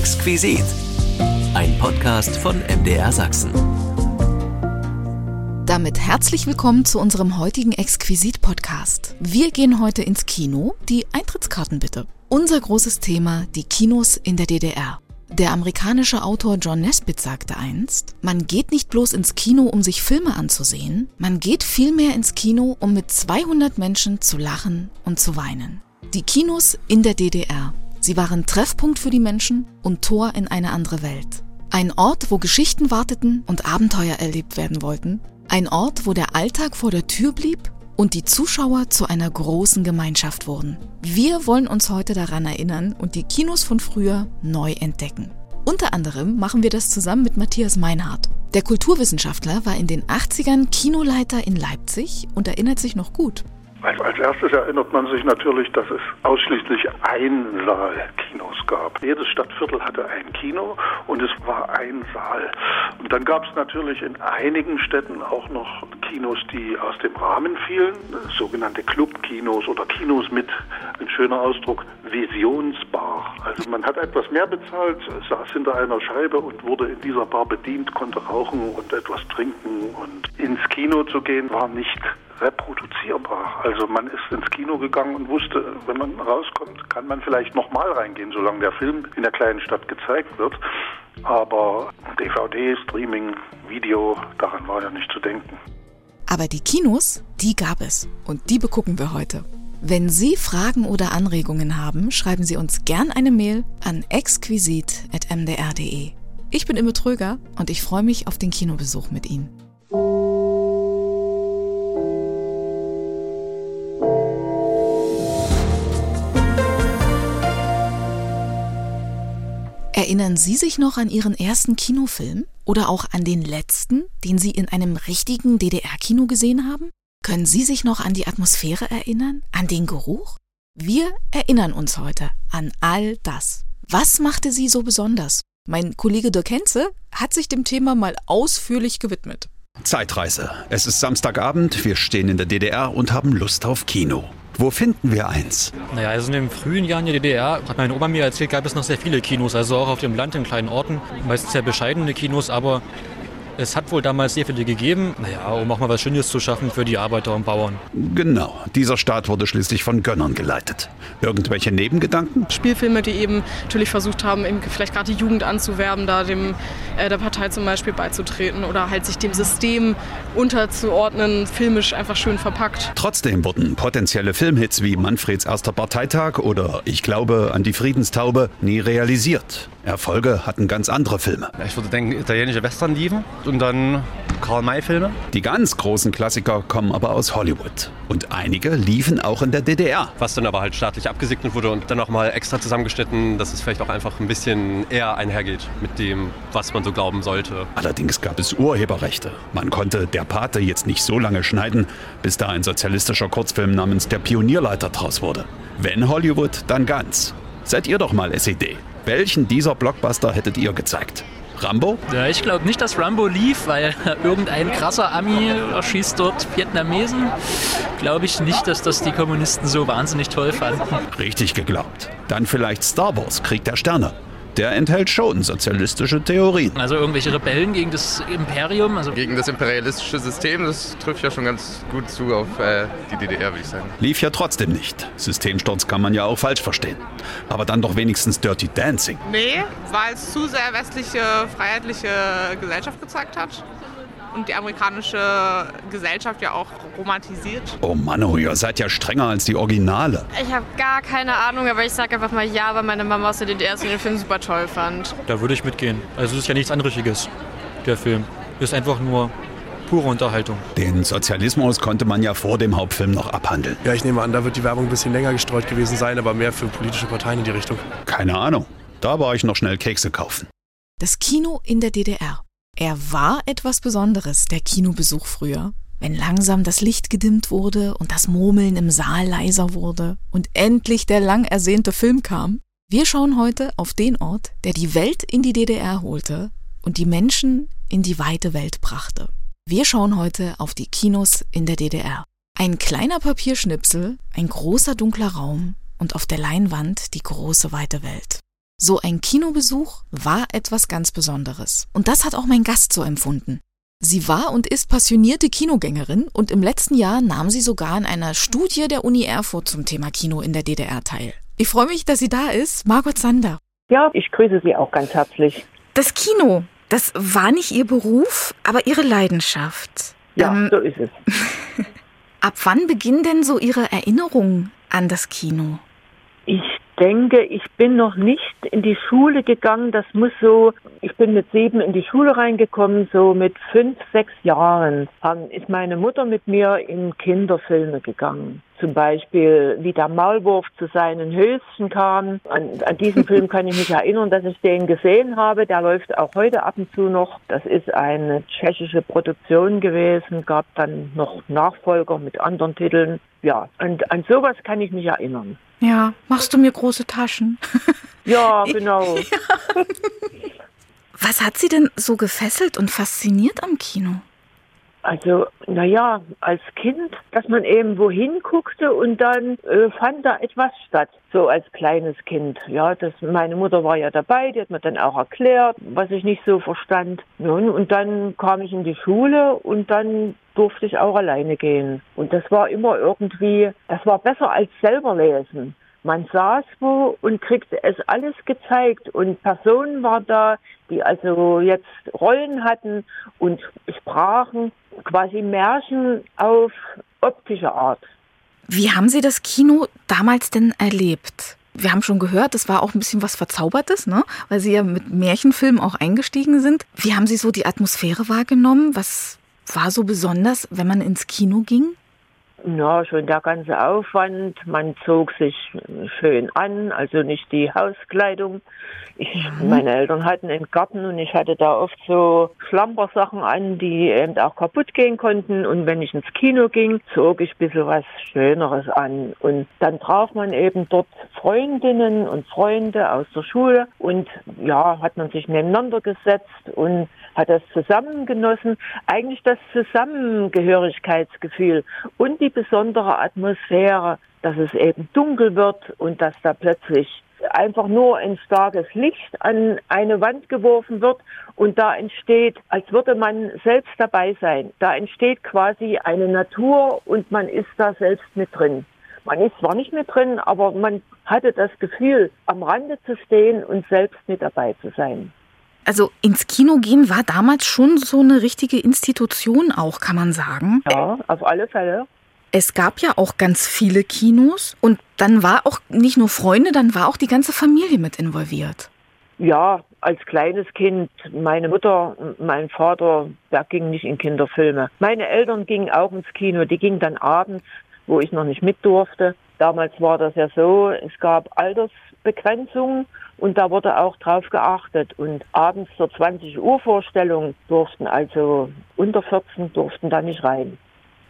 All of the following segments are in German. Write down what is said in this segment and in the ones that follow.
Exquisit. Ein Podcast von MDR Sachsen. Damit herzlich willkommen zu unserem heutigen Exquisit-Podcast. Wir gehen heute ins Kino. Die Eintrittskarten bitte. Unser großes Thema, die Kinos in der DDR. Der amerikanische Autor John Nesbitt sagte einst, man geht nicht bloß ins Kino, um sich Filme anzusehen, man geht vielmehr ins Kino, um mit 200 Menschen zu lachen und zu weinen. Die Kinos in der DDR. Sie waren Treffpunkt für die Menschen und Tor in eine andere Welt. Ein Ort, wo Geschichten warteten und Abenteuer erlebt werden wollten. Ein Ort, wo der Alltag vor der Tür blieb und die Zuschauer zu einer großen Gemeinschaft wurden. Wir wollen uns heute daran erinnern und die Kinos von früher neu entdecken. Unter anderem machen wir das zusammen mit Matthias Meinhardt. Der Kulturwissenschaftler war in den 80ern Kinoleiter in Leipzig und erinnert sich noch gut. Also als erstes erinnert man sich natürlich, dass es ausschließlich Einsaalkinos gab. Jedes Stadtviertel hatte ein Kino und es war ein Saal. Und dann gab es natürlich in einigen Städten auch noch Kinos, die aus dem Rahmen fielen, sogenannte Clubkinos oder Kinos mit, ein schöner Ausdruck, Visionsbar. Also man hat etwas mehr bezahlt, saß hinter einer Scheibe und wurde in dieser Bar bedient, konnte rauchen und etwas trinken. Und ins Kino zu gehen war nicht reproduzierbar. Also man ist ins Kino gegangen und wusste, wenn man rauskommt, kann man vielleicht nochmal reingehen, solange der Film in der kleinen Stadt gezeigt wird. Aber DVD, Streaming, Video, daran war ja nicht zu denken. Aber die Kinos, die gab es. Und die begucken wir heute. Wenn Sie Fragen oder Anregungen haben, schreiben Sie uns gern eine Mail an exquisit.mdr.de. Ich bin Imme Tröger und ich freue mich auf den Kinobesuch mit Ihnen. Erinnern Sie sich noch an Ihren ersten Kinofilm oder auch an den letzten, den Sie in einem richtigen DDR-Kino gesehen haben? Können Sie sich noch an die Atmosphäre erinnern, an den Geruch? Wir erinnern uns heute an all das. Was machte Sie so besonders? Mein Kollege Dirk Henze hat sich dem Thema mal ausführlich gewidmet. Zeitreise. Es ist Samstagabend, wir stehen in der DDR und haben Lust auf Kino. Wo finden wir eins? Naja, also in den frühen Jahren der DDR, hat meine Oma mir erzählt, gab es noch sehr viele Kinos, also auch auf dem Land in kleinen Orten. Meistens sehr bescheidene Kinos, aber es hat wohl damals sehr viele gegeben, naja, um auch mal was Schönes zu schaffen für die Arbeiter und Bauern. Genau, dieser Staat wurde schließlich von Gönnern geleitet. Irgendwelche Nebengedanken? Spielfilme, die eben natürlich versucht haben, eben vielleicht gerade die Jugend anzuwerben, da dem äh, der Partei zum Beispiel beizutreten oder halt sich dem System unterzuordnen, filmisch einfach schön verpackt. Trotzdem wurden potenzielle Filmhits wie Manfreds erster Parteitag oder Ich glaube an die Friedenstaube nie realisiert. Erfolge hatten ganz andere Filme. Ich würde denken, italienische Western liefen und dann Karl-May-Filme. Die ganz großen Klassiker kommen aber aus Hollywood. Und einige liefen auch in der DDR. Was dann aber halt staatlich abgesegnet wurde und dann nochmal extra zusammengeschnitten, dass es vielleicht auch einfach ein bisschen eher einhergeht mit dem, was man so glauben sollte. Allerdings gab es Urheberrechte. Man konnte Der Pate jetzt nicht so lange schneiden, bis da ein sozialistischer Kurzfilm namens Der Pionierleiter draus wurde. Wenn Hollywood, dann ganz. Seid ihr doch mal SED. Welchen dieser Blockbuster hättet ihr gezeigt? Rambo? Ja, ich glaube nicht, dass Rambo lief, weil irgendein krasser Ami erschießt dort Vietnamesen. Glaube ich nicht, dass das die Kommunisten so wahnsinnig toll fanden. Richtig geglaubt. Dann vielleicht Star Wars, Krieg der Sterne. Der enthält schon sozialistische Theorien. Also irgendwelche Rebellen gegen das Imperium. Also gegen das imperialistische System, das trifft ja schon ganz gut zu auf äh, die DDR, würde ich sagen. Lief ja trotzdem nicht. Systemsturz kann man ja auch falsch verstehen. Aber dann doch wenigstens Dirty Dancing. Nee, weil es zu sehr westliche, freiheitliche Gesellschaft gezeigt hat und die amerikanische Gesellschaft ja auch romantisiert. Oh Mann, oh, ihr seid ja strenger als die Originale. Ich habe gar keine Ahnung, aber ich sage einfach mal ja, weil meine Mama aus der DDR den Film super toll fand. Da würde ich mitgehen. Also es ist ja nichts Anrüchiges, der Film. Ist einfach nur pure Unterhaltung. Den Sozialismus konnte man ja vor dem Hauptfilm noch abhandeln. Ja, ich nehme an, da wird die Werbung ein bisschen länger gestreut gewesen sein, aber mehr für politische Parteien in die Richtung. Keine Ahnung. Da war ich noch schnell Kekse kaufen. Das Kino in der DDR. Er war etwas Besonderes, der Kinobesuch früher. Wenn langsam das Licht gedimmt wurde und das Murmeln im Saal leiser wurde und endlich der lang ersehnte Film kam. Wir schauen heute auf den Ort, der die Welt in die DDR holte und die Menschen in die weite Welt brachte. Wir schauen heute auf die Kinos in der DDR. Ein kleiner Papierschnipsel, ein großer dunkler Raum und auf der Leinwand die große weite Welt. So ein Kinobesuch war etwas ganz Besonderes. Und das hat auch mein Gast so empfunden. Sie war und ist passionierte Kinogängerin und im letzten Jahr nahm sie sogar an einer Studie der Uni Erfurt zum Thema Kino in der DDR teil. Ich freue mich, dass sie da ist, Margot Sander. Ja, ich grüße Sie auch ganz herzlich. Das Kino, das war nicht Ihr Beruf, aber Ihre Leidenschaft. Ja, ähm, so ist es. ab wann beginnen denn so Ihre Erinnerungen an das Kino? Ich denke, ich bin noch nicht in die Schule gegangen. Das muss so, ich bin mit sieben in die Schule reingekommen, so mit fünf, sechs Jahren ist meine Mutter mit mir in Kinderfilme gegangen. Zum Beispiel, wie der Maulwurf zu seinen Höschen kam. An, an diesen Film kann ich mich erinnern, dass ich den gesehen habe. Der läuft auch heute ab und zu noch. Das ist eine tschechische Produktion gewesen, gab dann noch Nachfolger mit anderen Titeln. Ja, und an sowas kann ich mich erinnern. Ja, machst du mir große Taschen? Ja, genau. Ja. Was hat Sie denn so gefesselt und fasziniert am Kino? Also, naja, als Kind, dass man eben wohin guckte und dann äh, fand da etwas statt. So als kleines Kind. Ja, das, meine Mutter war ja dabei, die hat mir dann auch erklärt, was ich nicht so verstand. Nun, und dann kam ich in die Schule und dann durfte ich auch alleine gehen. Und das war immer irgendwie, das war besser als selber lesen. Man saß wo und kriegte es alles gezeigt und Personen war da, die also jetzt Rollen hatten und sprachen quasi Märchen auf optische Art. Wie haben Sie das Kino damals denn erlebt? Wir haben schon gehört, es war auch ein bisschen was Verzaubertes, ne? weil Sie ja mit Märchenfilmen auch eingestiegen sind. Wie haben Sie so die Atmosphäre wahrgenommen? Was war so besonders, wenn man ins Kino ging? Ja, schon der ganze Aufwand. Man zog sich schön an, also nicht die Hauskleidung. Ich, mhm. Meine Eltern hatten einen Garten und ich hatte da oft so Schlampersachen an, die eben auch kaputt gehen konnten. Und wenn ich ins Kino ging, zog ich ein bisschen was Schöneres an. Und dann traf man eben dort Freundinnen und Freunde aus der Schule und ja, hat man sich nebeneinander gesetzt und hat das zusammengenossen. Eigentlich das Zusammengehörigkeitsgefühl und die besondere Atmosphäre, dass es eben dunkel wird und dass da plötzlich einfach nur ein starkes Licht an eine Wand geworfen wird und da entsteht, als würde man selbst dabei sein. Da entsteht quasi eine Natur und man ist da selbst mit drin. Man ist zwar nicht mit drin, aber man hatte das Gefühl, am Rande zu stehen und selbst mit dabei zu sein. Also ins Kino gehen war damals schon so eine richtige Institution auch, kann man sagen. Ja, auf alle Fälle. Es gab ja auch ganz viele Kinos und dann war auch nicht nur Freunde, dann war auch die ganze Familie mit involviert. Ja, als kleines Kind, meine Mutter, mein Vater, der ging nicht in Kinderfilme. Meine Eltern gingen auch ins Kino, die gingen dann abends, wo ich noch nicht mit durfte. Damals war das ja so, es gab Altersbegrenzungen und da wurde auch drauf geachtet. Und abends zur 20 Uhr Vorstellung durften also unter 14 durften da nicht rein.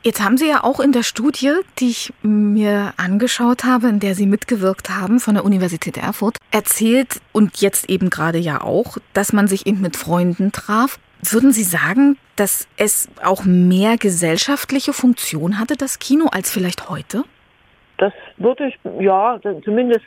Jetzt haben Sie ja auch in der Studie, die ich mir angeschaut habe, in der Sie mitgewirkt haben von der Universität Erfurt, erzählt und jetzt eben gerade ja auch, dass man sich eben mit Freunden traf. Würden Sie sagen, dass es auch mehr gesellschaftliche Funktion hatte, das Kino, als vielleicht heute? Das würde ich, ja, zumindest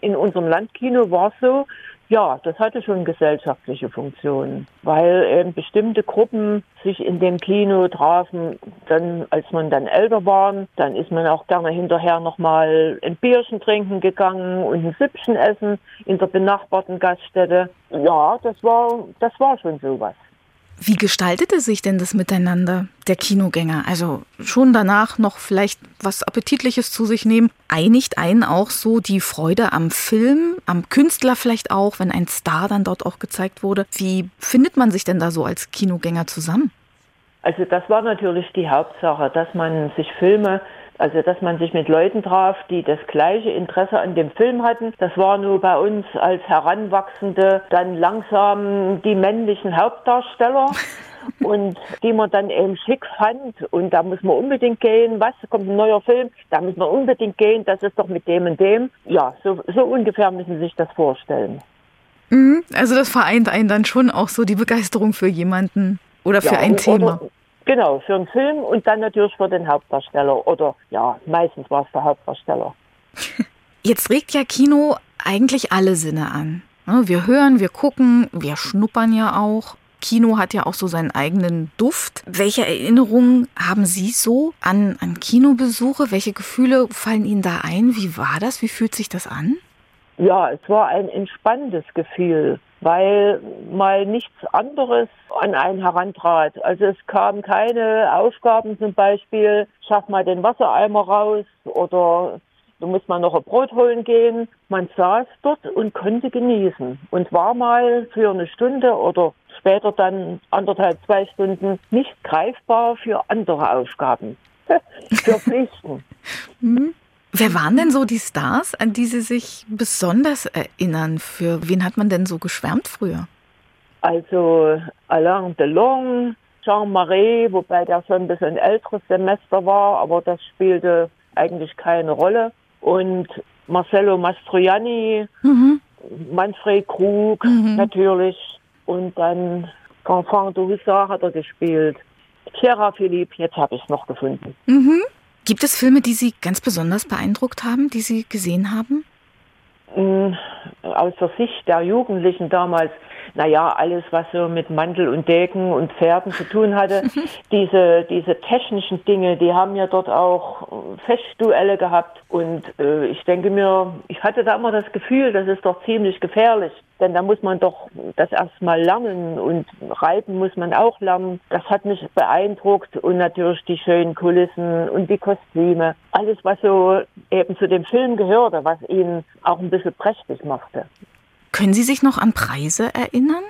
in unserem Landkino war es so, ja, das hatte schon gesellschaftliche Funktionen, weil eben bestimmte Gruppen sich in dem Kino trafen. Dann, als man dann älter war, dann ist man auch gerne hinterher nochmal ein Bierchen trinken gegangen und ein Süppchen essen in der benachbarten Gaststätte. Ja, das war, das war schon sowas. Wie gestaltete sich denn das Miteinander der Kinogänger? Also schon danach noch vielleicht was Appetitliches zu sich nehmen. Einigt einen auch so die Freude am Film, am Künstler vielleicht auch, wenn ein Star dann dort auch gezeigt wurde. Wie findet man sich denn da so als Kinogänger zusammen? Also das war natürlich die Hauptsache, dass man sich Filme also, dass man sich mit Leuten traf, die das gleiche Interesse an dem Film hatten. Das war nur bei uns als Heranwachsende dann langsam die männlichen Hauptdarsteller. und die man dann eben schick fand. Und da muss man unbedingt gehen. Was? Kommt ein neuer Film? Da muss man unbedingt gehen. Das ist doch mit dem und dem. Ja, so, so ungefähr müssen Sie sich das vorstellen. Mhm, also das vereint einen dann schon auch so die Begeisterung für jemanden oder für ja, ein Thema. Oder, Genau, für einen Film und dann natürlich für den Hauptdarsteller. Oder ja, meistens war es der Hauptdarsteller. Jetzt trägt ja Kino eigentlich alle Sinne an. Ne, wir hören, wir gucken, wir schnuppern ja auch. Kino hat ja auch so seinen eigenen Duft. Welche Erinnerungen haben Sie so an, an Kinobesuche? Welche Gefühle fallen Ihnen da ein? Wie war das? Wie fühlt sich das an? Ja, es war ein entspannendes Gefühl, weil mal nichts anderes an einen herantrat. Also es kamen keine Aufgaben zum Beispiel, schaff mal den Wassereimer raus oder du musst mal noch ein Brot holen gehen. Man saß dort und konnte genießen und war mal für eine Stunde oder später dann anderthalb, zwei Stunden nicht greifbar für andere Aufgaben, für Pflichten. Mhm. Wer waren denn so die Stars, an die Sie sich besonders erinnern? Für wen hat man denn so geschwärmt früher? Also Alain Delon, Jean Marais, wobei der schon ein bisschen älteres Semester war, aber das spielte eigentlich keine Rolle. Und Marcello Mastroianni, mhm. Manfred Krug mhm. natürlich. Und dann Enfant de Hussard hat er gespielt. Chiara Philippe, jetzt habe ich es noch gefunden. Mhm. Gibt es Filme, die Sie ganz besonders beeindruckt haben, die Sie gesehen haben? Mm, aus der Sicht der Jugendlichen damals, naja, alles, was so mit Mantel und Degen und Pferden zu tun hatte, diese, diese technischen Dinge, die haben ja dort auch Festduelle gehabt. Und äh, ich denke mir, ich hatte da immer das Gefühl, das ist doch ziemlich gefährlich. Denn da muss man doch das erstmal lernen und reiten muss man auch lernen. Das hat mich beeindruckt und natürlich die schönen Kulissen und die Kostüme. Alles, was so eben zu dem Film gehörte, was ihn auch ein bisschen prächtig machte. Können Sie sich noch an Preise erinnern?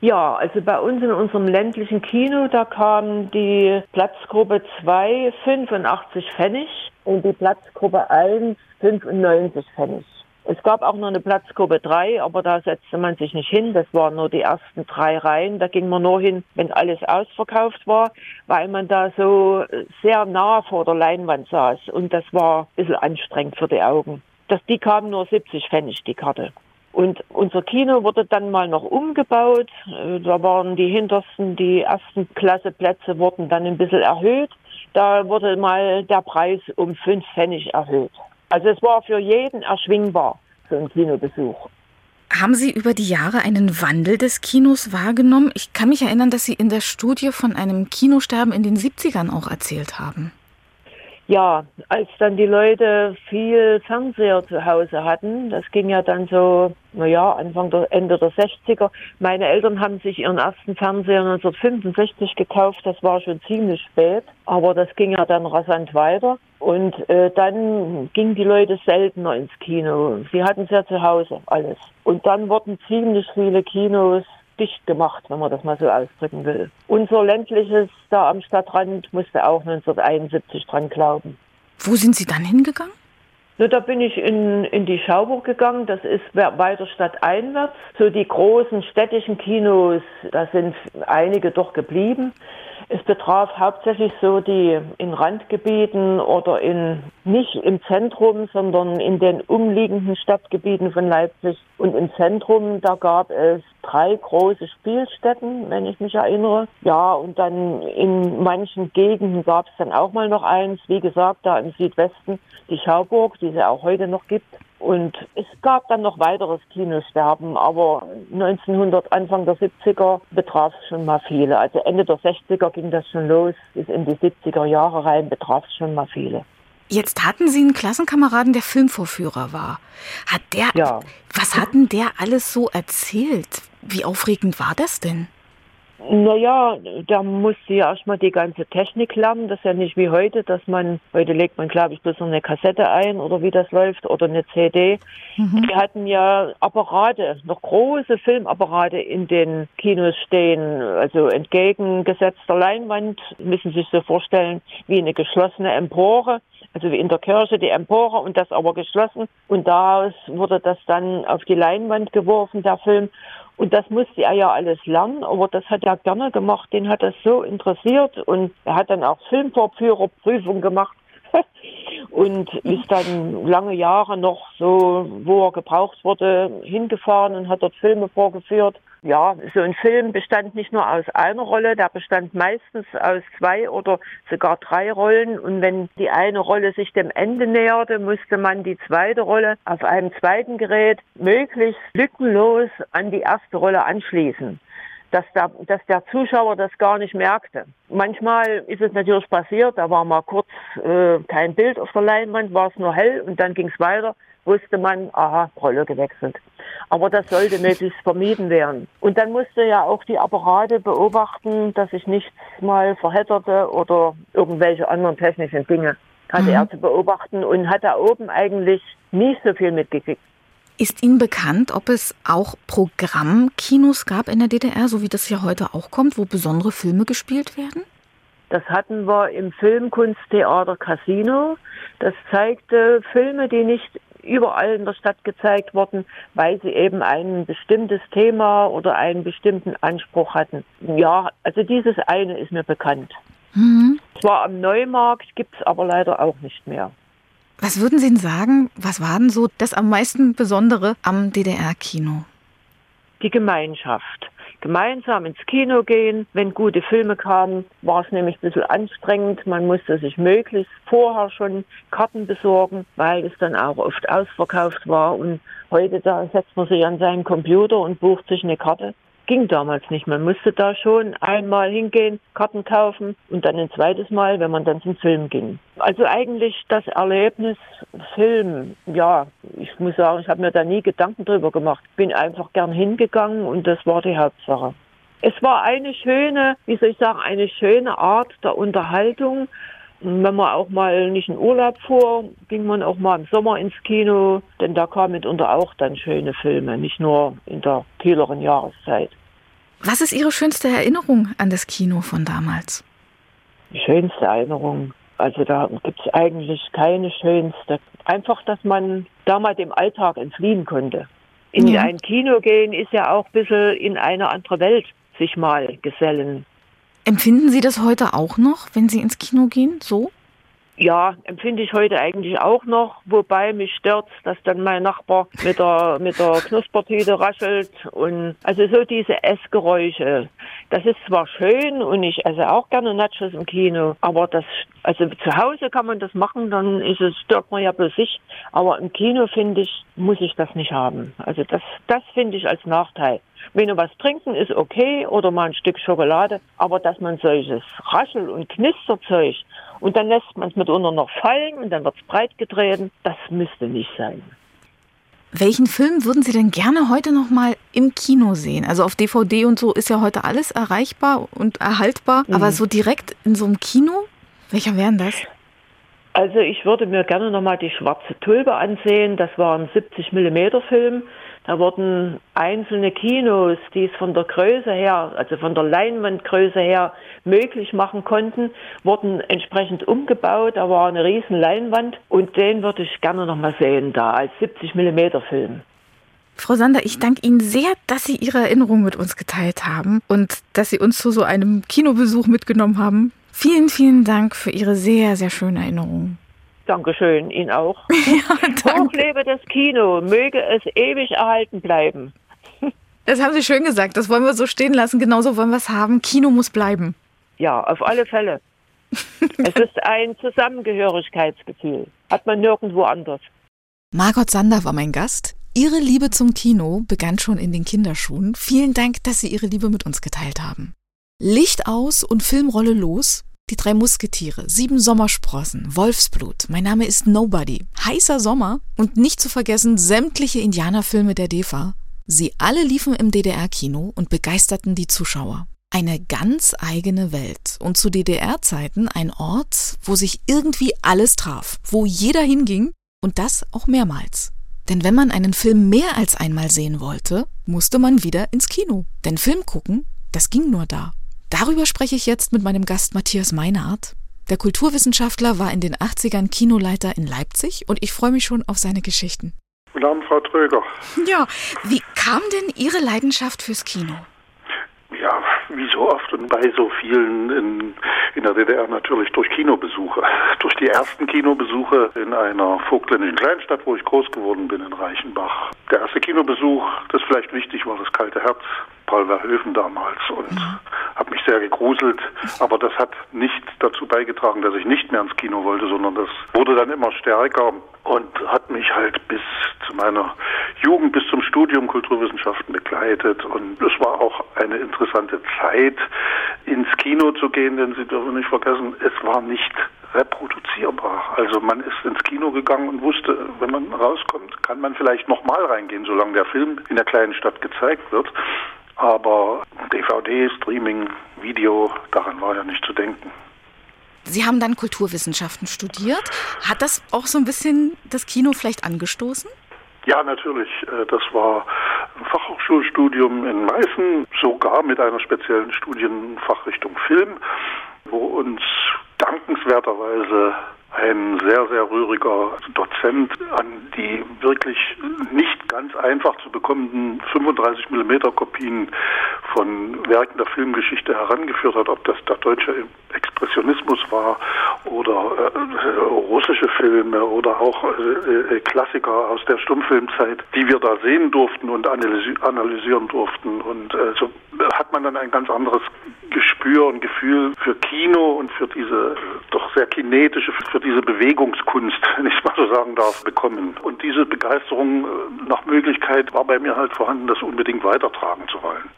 Ja, also bei uns in unserem ländlichen Kino, da kam die Platzgruppe 2 85 Pfennig und die Platzgruppe 1 95 Pfennig. Es gab auch noch eine Platzgruppe 3, aber da setzte man sich nicht hin. Das waren nur die ersten drei Reihen. Da ging man nur hin, wenn alles ausverkauft war, weil man da so sehr nah vor der Leinwand saß. Und das war ein bisschen anstrengend für die Augen. Das, die kamen nur 70 Pfennig, die Karte. Und unser Kino wurde dann mal noch umgebaut. Äh, da waren die hintersten, die ersten Klasseplätze wurden dann ein bisschen erhöht. Da wurde mal der Preis um fünf Pfennig erhöht. Also es war für jeden erschwingbar, so ein Kinobesuch. Haben Sie über die Jahre einen Wandel des Kinos wahrgenommen? Ich kann mich erinnern, dass Sie in der Studie von einem Kinosterben in den 70ern auch erzählt haben. Ja, als dann die Leute viel Fernseher zu Hause hatten, das ging ja dann so, naja, Anfang der, Ende der 60er. Meine Eltern haben sich ihren ersten Fernseher 1965 gekauft, das war schon ziemlich spät, aber das ging ja dann rasant weiter. Und äh, dann gingen die Leute seltener ins Kino. Sie hatten es ja zu Hause alles. Und dann wurden ziemlich viele Kinos dicht gemacht, wenn man das mal so ausdrücken will. Unser ländliches da am Stadtrand musste auch 1971 dran glauben. Wo sind Sie dann hingegangen? Na, da bin ich in, in die Schauburg gegangen, das ist weiter stadteinwärts. So die großen städtischen Kinos, da sind einige doch geblieben. Es betraf hauptsächlich so die in Randgebieten oder in nicht im Zentrum, sondern in den umliegenden Stadtgebieten von Leipzig. Und im Zentrum, da gab es drei große Spielstätten, wenn ich mich erinnere. Ja, und dann in manchen Gegenden gab es dann auch mal noch eins, wie gesagt, da im Südwesten, die Schauburg, die es auch heute noch gibt. Und es gab dann noch weiteres Kinosterben, aber 1900, Anfang der 70er betraf es schon mal viele. Also Ende der 60er ging das schon los, bis in die 70er Jahre rein betraf es schon mal viele. Jetzt hatten Sie einen Klassenkameraden, der Filmvorführer war. Hat der, ja. was hat denn der alles so erzählt? Wie aufregend war das denn? Naja, da musste ja erstmal die ganze Technik lernen. Das ist ja nicht wie heute, dass man, heute legt man, glaube ich, bloß noch eine Kassette ein oder wie das läuft oder eine CD. Mhm. Die hatten ja Apparate, noch große Filmapparate in den Kinos stehen. Also entgegengesetzter Leinwand, müssen Sie sich so vorstellen, wie eine geschlossene Empore. Also wie in der Kirche die Empore und das aber geschlossen. Und daraus wurde das dann auf die Leinwand geworfen, der Film. Und das musste er ja alles lernen, aber das hat er gerne gemacht. Den hat das so interessiert und er hat dann auch Filmvorführerprüfung gemacht. und ist dann lange Jahre noch so, wo er gebraucht wurde, hingefahren und hat dort Filme vorgeführt. Ja, so ein Film bestand nicht nur aus einer Rolle, der bestand meistens aus zwei oder sogar drei Rollen. Und wenn die eine Rolle sich dem Ende näherte, musste man die zweite Rolle auf einem zweiten Gerät möglichst lückenlos an die erste Rolle anschließen dass der, dass der Zuschauer das gar nicht merkte. Manchmal ist es natürlich passiert, da war mal kurz äh, kein Bild auf der Leinwand, war es nur hell und dann ging es weiter, wusste man, aha, Rolle gewechselt. Aber das sollte möglichst vermieden werden. Und dann musste ja auch die Apparate beobachten, dass sich nichts mal verhedderte oder irgendwelche anderen technischen Dinge hatte mhm. er zu beobachten und hat da oben eigentlich nie so viel mitgekriegt. Ist Ihnen bekannt, ob es auch Programmkinos gab in der DDR, so wie das ja heute auch kommt, wo besondere Filme gespielt werden? Das hatten wir im Filmkunsttheater Casino. Das zeigte Filme, die nicht überall in der Stadt gezeigt wurden, weil sie eben ein bestimmtes Thema oder einen bestimmten Anspruch hatten. Ja, also dieses eine ist mir bekannt. Mhm. Zwar am Neumarkt gibt es aber leider auch nicht mehr. Was würden Sie denn sagen, was war denn so das am meisten Besondere am DDR-Kino? Die Gemeinschaft. Gemeinsam ins Kino gehen. Wenn gute Filme kamen, war es nämlich ein bisschen anstrengend. Man musste sich möglichst vorher schon Karten besorgen, weil es dann auch oft ausverkauft war. Und heute da setzt man sich an seinen Computer und bucht sich eine Karte ging damals nicht. Man musste da schon einmal hingehen, Karten kaufen und dann ein zweites Mal, wenn man dann zum Film ging. Also eigentlich das Erlebnis Film, ja, ich muss sagen, ich habe mir da nie Gedanken drüber gemacht. Bin einfach gern hingegangen und das war die Hauptsache. Es war eine schöne, wie soll ich sagen, eine schöne Art der Unterhaltung. Wenn man auch mal nicht in Urlaub fuhr, ging man auch mal im Sommer ins Kino, denn da kamen mitunter auch dann schöne Filme, nicht nur in der kühleren Jahreszeit. Was ist Ihre schönste Erinnerung an das Kino von damals? Die schönste Erinnerung, also da gibt es eigentlich keine schönste. Einfach, dass man damals dem Alltag entfliehen konnte. In ja. ein Kino gehen ist ja auch ein bisschen in eine andere Welt sich mal gesellen. Empfinden Sie das heute auch noch, wenn Sie ins Kino gehen, so? Ja, empfinde ich heute eigentlich auch noch, wobei mich stört, dass dann mein Nachbar mit der, mit der Knuspertüte raschelt und also so diese Essgeräusche. Das ist zwar schön und ich esse auch gerne Nachos im Kino, aber das, also zu Hause kann man das machen, dann ist es, stört man ja bloß sich, aber im Kino finde ich, muss ich das nicht haben. Also das, das finde ich als Nachteil. Wenn du was trinken ist okay oder mal ein Stück Schokolade, aber dass man solches Raschel- und Knisterzeug und dann lässt man es mitunter noch fallen und dann wird es breit getreten, das müsste nicht sein. Welchen Film würden Sie denn gerne heute noch mal im Kino sehen? Also auf DVD und so ist ja heute alles erreichbar und erhaltbar, mhm. aber so direkt in so einem Kino, welcher wären das? Also ich würde mir gerne noch mal die Schwarze Tulpe ansehen. Das war ein 70 mm Film da wurden einzelne Kinos, die es von der Größe her, also von der Leinwandgröße her möglich machen konnten, wurden entsprechend umgebaut. Da war eine riesen Leinwand und den würde ich gerne noch mal sehen da als 70 mm Film. Frau Sander, ich danke Ihnen sehr, dass Sie Ihre Erinnerungen mit uns geteilt haben und dass Sie uns zu so einem Kinobesuch mitgenommen haben. Vielen, vielen Dank für Ihre sehr, sehr schöne Erinnerungen. Dankeschön, Ihnen auch. Ja, Hochlebe das Kino, möge es ewig erhalten bleiben. Das haben Sie schön gesagt, das wollen wir so stehen lassen, genauso wollen wir es haben. Kino muss bleiben. Ja, auf alle Fälle. es ist ein Zusammengehörigkeitsgefühl. Hat man nirgendwo anders. Margot Sander war mein Gast. Ihre Liebe zum Kino begann schon in den Kinderschuhen. Vielen Dank, dass Sie Ihre Liebe mit uns geteilt haben. Licht aus und Filmrolle los. Die drei Musketiere, sieben Sommersprossen, Wolfsblut, mein Name ist Nobody, heißer Sommer und nicht zu vergessen sämtliche Indianerfilme der DEFA. Sie alle liefen im DDR-Kino und begeisterten die Zuschauer. Eine ganz eigene Welt und zu DDR-Zeiten ein Ort, wo sich irgendwie alles traf, wo jeder hinging und das auch mehrmals. Denn wenn man einen Film mehr als einmal sehen wollte, musste man wieder ins Kino. Denn Film gucken, das ging nur da. Darüber spreche ich jetzt mit meinem Gast Matthias Meinhardt. Der Kulturwissenschaftler war in den 80ern Kinoleiter in Leipzig und ich freue mich schon auf seine Geschichten. Guten Abend, Frau Tröger. Ja, wie kam denn Ihre Leidenschaft fürs Kino? Ja, wie so oft und bei so vielen in, in der DDR natürlich durch Kinobesuche. Durch die ersten Kinobesuche in einer vogtländischen Kleinstadt, wo ich groß geworden bin, in Reichenbach. Der erste Kinobesuch, das vielleicht wichtig war, das kalte Herz, Paul Verhoeven damals und mhm. habe mich sehr gegruselt. Aber das hat nicht dazu beigetragen, dass ich nicht mehr ins Kino wollte, sondern das wurde dann immer stärker und hat mich halt bis zu meiner Jugend, bis zum Studium Kulturwissenschaften begleitet. Und es war auch eine interessante Zeit, ins Kino zu gehen, denn Sie dürfen nicht vergessen, es war nicht reproduzierbar. Also man ist ins Kino gegangen und wusste, wenn man rauskommt, kann man vielleicht nochmal reingehen, solange der Film in der kleinen Stadt gezeigt wird. Aber DVD, Streaming, Video, daran war ja nicht zu denken. Sie haben dann Kulturwissenschaften studiert. Hat das auch so ein bisschen das Kino vielleicht angestoßen? Ja, natürlich. Äh, das war ein Fachhochschulstudium in Meißen, sogar mit einer speziellen Studienfachrichtung Film, wo uns dankenswerterweise ein sehr, sehr rühriger Dozent an die wirklich nicht ganz einfach zu bekommenden 35 mm Kopien von Werken der Filmgeschichte herangeführt hat, ob das der deutsche Expressionismus war oder äh, russische Filme oder auch äh, Klassiker aus der Stummfilmzeit, die wir da sehen durften und analysieren durften. Und äh, so hat man dann ein ganz anderes Gespür und Gefühl für Kino und für diese doch sehr kinetische, für diese Bewegungskunst, wenn ich mal so sagen darf, bekommen. Und diese Begeisterung äh, nach Möglichkeit war bei mir halt vorhanden, das unbedingt weitertragen zu wollen.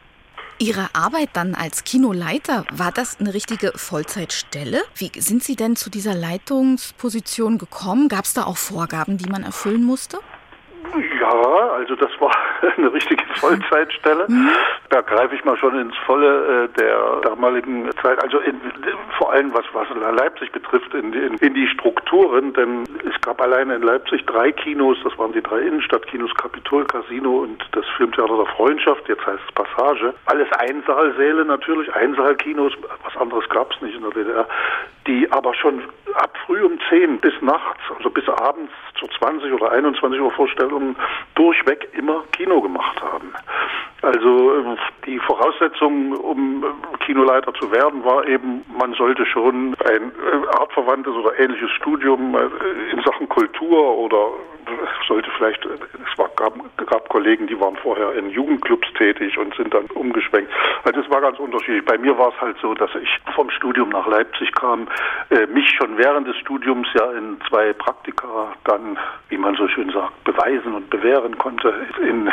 Ihre Arbeit dann als Kinoleiter, war das eine richtige Vollzeitstelle? Wie sind Sie denn zu dieser Leitungsposition gekommen? Gab es da auch Vorgaben, die man erfüllen musste? Ja, also das war eine richtige Vollzeitstelle. Mhm. Da greife ich mal schon ins Volle äh, der damaligen Zeit, also in, vor allem was, was Leipzig betrifft, in, in, in, die Strukturen, denn es gab alleine in Leipzig drei Kinos, das waren die drei Innenstadtkinos, Kapitol, Casino und das Filmtheater der Freundschaft, jetzt heißt es Passage. Alles Einsaalsäle natürlich, Einsaalkinos, was anderes gab es nicht in der DDR, die aber schon ab früh um 10 bis nachts, also bis abends zu 20 oder 21 Uhr Vorstellungen durchweg immer Kino gemacht haben. Also äh, die Voraussetzung, um äh, Kinoleiter zu werden, war eben, man sollte schon ein äh, artverwandtes oder ähnliches Studium in Sachen Kultur oder sollte vielleicht, es war, gab, gab Kollegen, die waren vorher in Jugendclubs tätig und sind dann umgeschwenkt. Also es war ganz unterschiedlich. Bei mir war es halt so, dass ich vom Studium nach Leipzig kam, mich schon während des Studiums ja in zwei Praktika dann, wie man so schön sagt, beweisen und bewähren konnte in,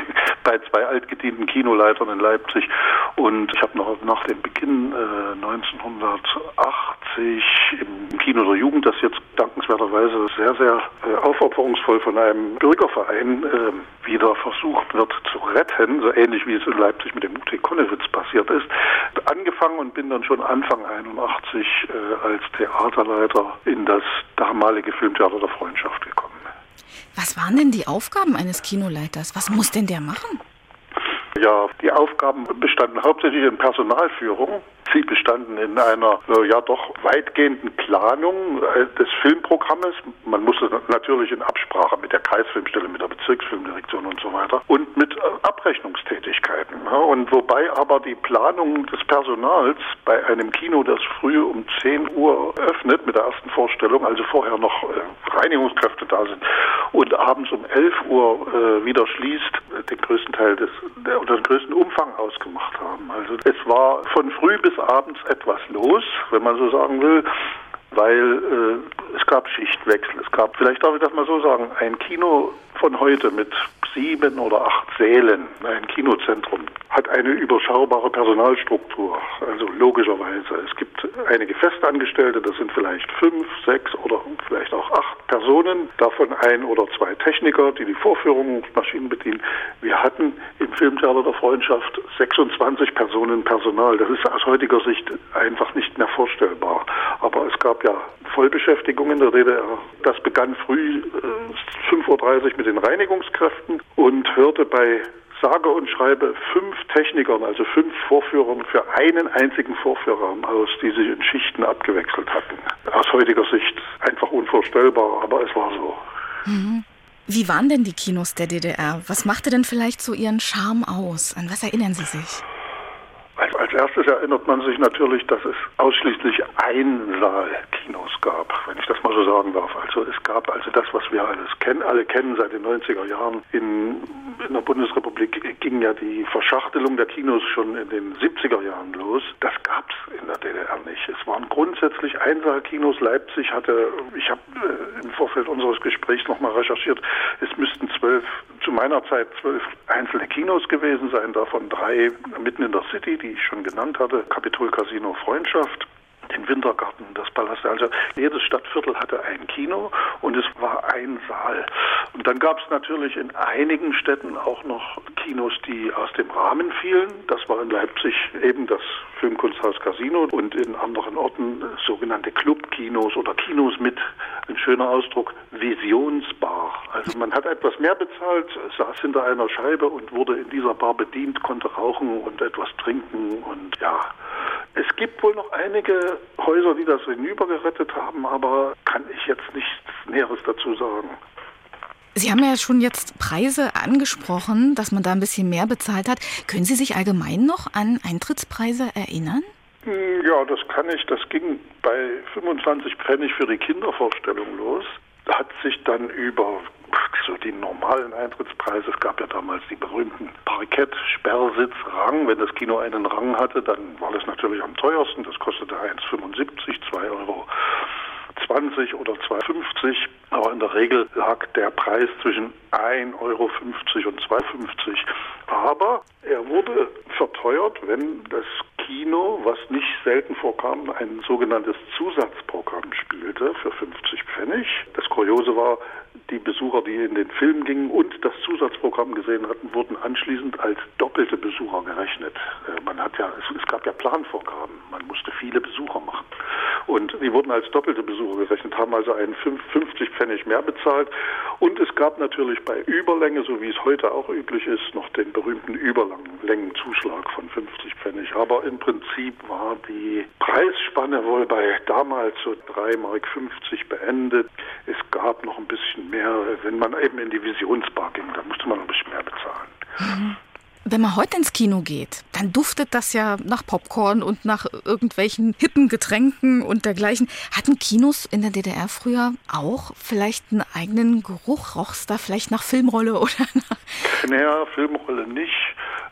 bei zwei altgedienten Kinoleitern in Leipzig. Und ich habe noch nach dem Beginn äh, 1980 im Kino der Jugend, das jetzt dankenswerterweise sehr, sehr äh, aufopferungsvoll von einem Bürgerverein äh, wieder versucht wird zu retten, so ähnlich wie es in Leipzig mit dem UT Konnewitz passiert ist, angefangen und bin dann schon Anfang 81 äh, als Theaterleiter in das damalige Filmtheater der Freundschaft gekommen. Was waren denn die Aufgaben eines Kinoleiters? Was muss denn der machen? Ja, die Aufgaben bestanden hauptsächlich in Personalführung. Sie bestanden in einer äh, ja doch weitgehenden Planung äh, des Filmprogrammes. Man musste natürlich in Absprache mit der Kreisfilmstelle, mit der Bezirksfilmdirektion und so weiter und mit äh, Abrechnungstätigkeiten. Und wobei aber die Planung des Personals bei einem Kino, das früh um 10 Uhr öffnet mit der ersten Vorstellung, also vorher noch Reinigungskräfte da sind und abends um 11 Uhr wieder schließt, den größten Teil des oder den größten Umfang ausgemacht haben. Also es war von früh bis abends etwas los, wenn man so sagen will, weil äh, es gab Schichtwechsel. Es gab, vielleicht darf ich das mal so sagen, ein Kino von heute mit sieben oder acht Sälen, ein Kinozentrum, hat eine überschaubare Personalstruktur. Also logischerweise. Es gibt einige Festangestellte, das sind vielleicht fünf, sechs oder vielleicht auch acht Personen, davon ein oder zwei Techniker, die die Vorführungsmaschinen bedienen. Wir hatten im Filmtheater der Freundschaft 26 Personen Personal. Das ist aus heutiger Sicht einfach nicht mehr vorstellbar. Aber es gab ja Vollbeschäftigung in der DDR. Das begann früh äh, 5.30 Uhr mit den Reinigungskräften und hörte bei sage und schreibe fünf Technikern, also fünf Vorführern für einen einzigen Vorführraum aus, die sich in Schichten abgewechselt hatten. Aus heutiger Sicht einfach unvorstellbar, aber es war so. Mhm. Wie waren denn die Kinos der DDR? Was machte denn vielleicht so ihren Charme aus? An was erinnern Sie sich? Also erstes erinnert man sich natürlich, dass es ausschließlich Einsaalkinos gab, wenn ich das mal so sagen darf. Also es gab also das, was wir alles kennen, alle kennen seit den 90er Jahren. In, in der Bundesrepublik ging ja die Verschachtelung der Kinos schon in den 70er Jahren los. Das gab es in der DDR nicht. Es waren grundsätzlich Einsaalkinos. Leipzig hatte, ich habe äh, im Vorfeld unseres Gesprächs nochmal recherchiert, es müssten zwölf, zu meiner Zeit zwölf einzelne Kinos gewesen sein, davon drei mitten in der City, die ich schon genannt hatte, Kapitol Casino Freundschaft, den Wintergarten, das Palast. Also jedes Stadtviertel hatte ein Kino und es war ein Saal. Und dann gab es natürlich in einigen Städten auch noch Kinos, die aus dem Rahmen fielen. Das war in Leipzig eben das Filmkunsthaus Casino und in anderen Orten sogenannte Clubkinos oder Kinos mit, ein schöner Ausdruck, Visionsbar. Also man hat etwas mehr bezahlt, saß hinter einer Scheibe und wurde in dieser Bar bedient, konnte rauchen und etwas trinken und ja, es gibt wohl noch einige Häuser, die das hinübergerettet haben, aber kann ich jetzt nichts Näheres dazu sagen. Sie haben ja schon jetzt Preise angesprochen, dass man da ein bisschen mehr bezahlt hat. Können Sie sich allgemein noch an Eintrittspreise erinnern? Hm, ja, das kann ich. Das ging bei 25 Pfennig für die Kindervorstellung los. Hat sich dann über so die normalen Eintrittspreise. Es gab ja damals die berühmten Parkett, Sperrsitz, Rang. Wenn das Kino einen Rang hatte, dann war das natürlich am teuersten. Das kostete 1,75, 2 Euro 20 oder 2,50, aber in der Regel lag der Preis zwischen 1,50 Euro und 2,50. Aber er wurde verteuert, wenn das Kino, was nicht selten vorkam, ein sogenanntes Zusatzprogramm spielte für 50 Pfennig. Das Kuriose war, die Besucher, die in den Film gingen und das Zusatzprogramm gesehen hatten, wurden anschließend als doppelte Besucher gerechnet. Äh, man hat ja, es, es gab ja Planvorgaben, man musste viele Besucher machen. Und die wurden als doppelte Besucher gerechnet, haben also einen 50 Pfennig mehr bezahlt. Und es gab natürlich bei Überlänge, so wie es heute auch üblich ist, noch den berühmten Überlängenzuschlag von 50 Pfennig. Aber im Prinzip war die Preisspanne wohl bei damals so 3,50 Mark beendet. Es gab noch ein bisschen mehr, wenn man eben in die Visionsbar ging, da musste man ein bisschen mehr bezahlen. Mhm. Wenn man heute ins Kino geht, dann duftet das ja nach Popcorn und nach irgendwelchen hippen Getränken und dergleichen. Hatten Kinos in der DDR früher auch vielleicht einen eigenen Geruch? Roch es da vielleicht nach Filmrolle oder nach... Naja, Filmrolle nicht.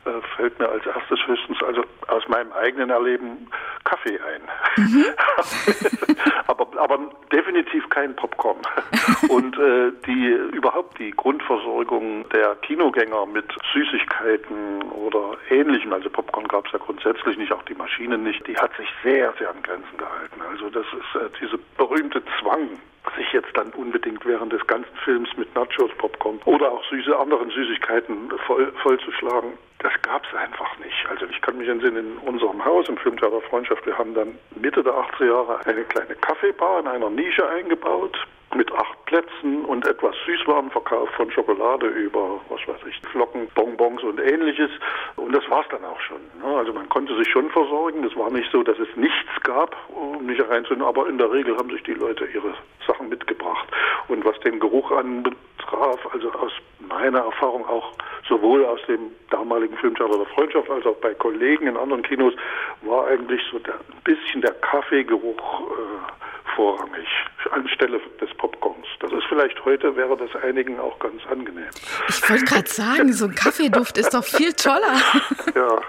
Äh, fällt mir als erstes höchstens also aus meinem eigenen Erleben Kaffee ein. Mhm. aber, aber definitiv kein Popcorn. Und äh, die überhaupt die Grundversorgung der Kinogänger mit Süßigkeiten oder ähnlichem, also Popcorn gab es ja grundsätzlich nicht, auch die Maschinen nicht, die hat sich sehr, sehr an Grenzen gehalten. Also das ist äh, diese berühmte Zwang, sich jetzt dann unbedingt während des ganzen Films mit Nachos, Popcorn oder auch süße anderen Süßigkeiten voll, vollzuschlagen. Das gab es einfach nicht. Also ich kann mich entsinnen, in unserem Haus im Filmtheater Freundschaft, wir haben dann Mitte der 80er Jahre eine kleine Kaffeebar in einer Nische eingebaut mit acht Plätzen und etwas Süßwarenverkauf von Schokolade über, was weiß ich, Flocken, Bonbons und ähnliches. Und das war es dann auch schon. Ne? Also man konnte sich schon versorgen. Es war nicht so, dass es nichts gab, um nicht reinzunehmen, aber in der Regel haben sich die Leute ihre Sachen mitgebracht. Und was den Geruch anbetraf, also aus meiner Erfahrung auch sowohl aus dem damaligen Filmtheater der Freundschaft als auch bei Kollegen in anderen Kinos, war eigentlich so der, ein bisschen der Kaffeegeruch äh, vorrangig anstelle des Popcorns. Das ist vielleicht heute, wäre das einigen auch ganz angenehm. Ich wollte gerade sagen, so ein Kaffeeduft ist doch viel toller. ja.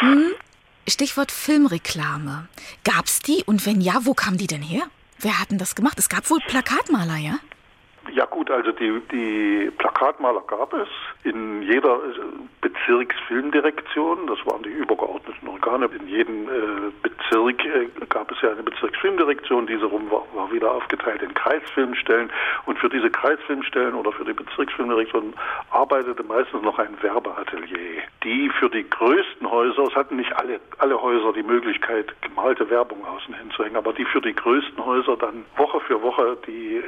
Hm? Stichwort Filmreklame. Gab es die und wenn ja, wo kam die denn her? Wer hat denn das gemacht? Es gab wohl Plakatmaler, ja? Ja gut, also die, die Plakatmaler gab es in jeder äh, Bezirksfilmdirektion, das waren die übergeordneten Organe. In jedem äh, Bezirk äh, gab es ja eine Bezirksfilmdirektion, diese rum war, war, wieder aufgeteilt in Kreisfilmstellen. Und für diese Kreisfilmstellen oder für die Bezirksfilmdirektion arbeitete meistens noch ein Werbeatelier, die für die größten Häuser, es hatten nicht alle, alle Häuser die Möglichkeit, gemalte Werbung außen hinzuhängen, aber die für die größten Häuser dann Woche für Woche die äh,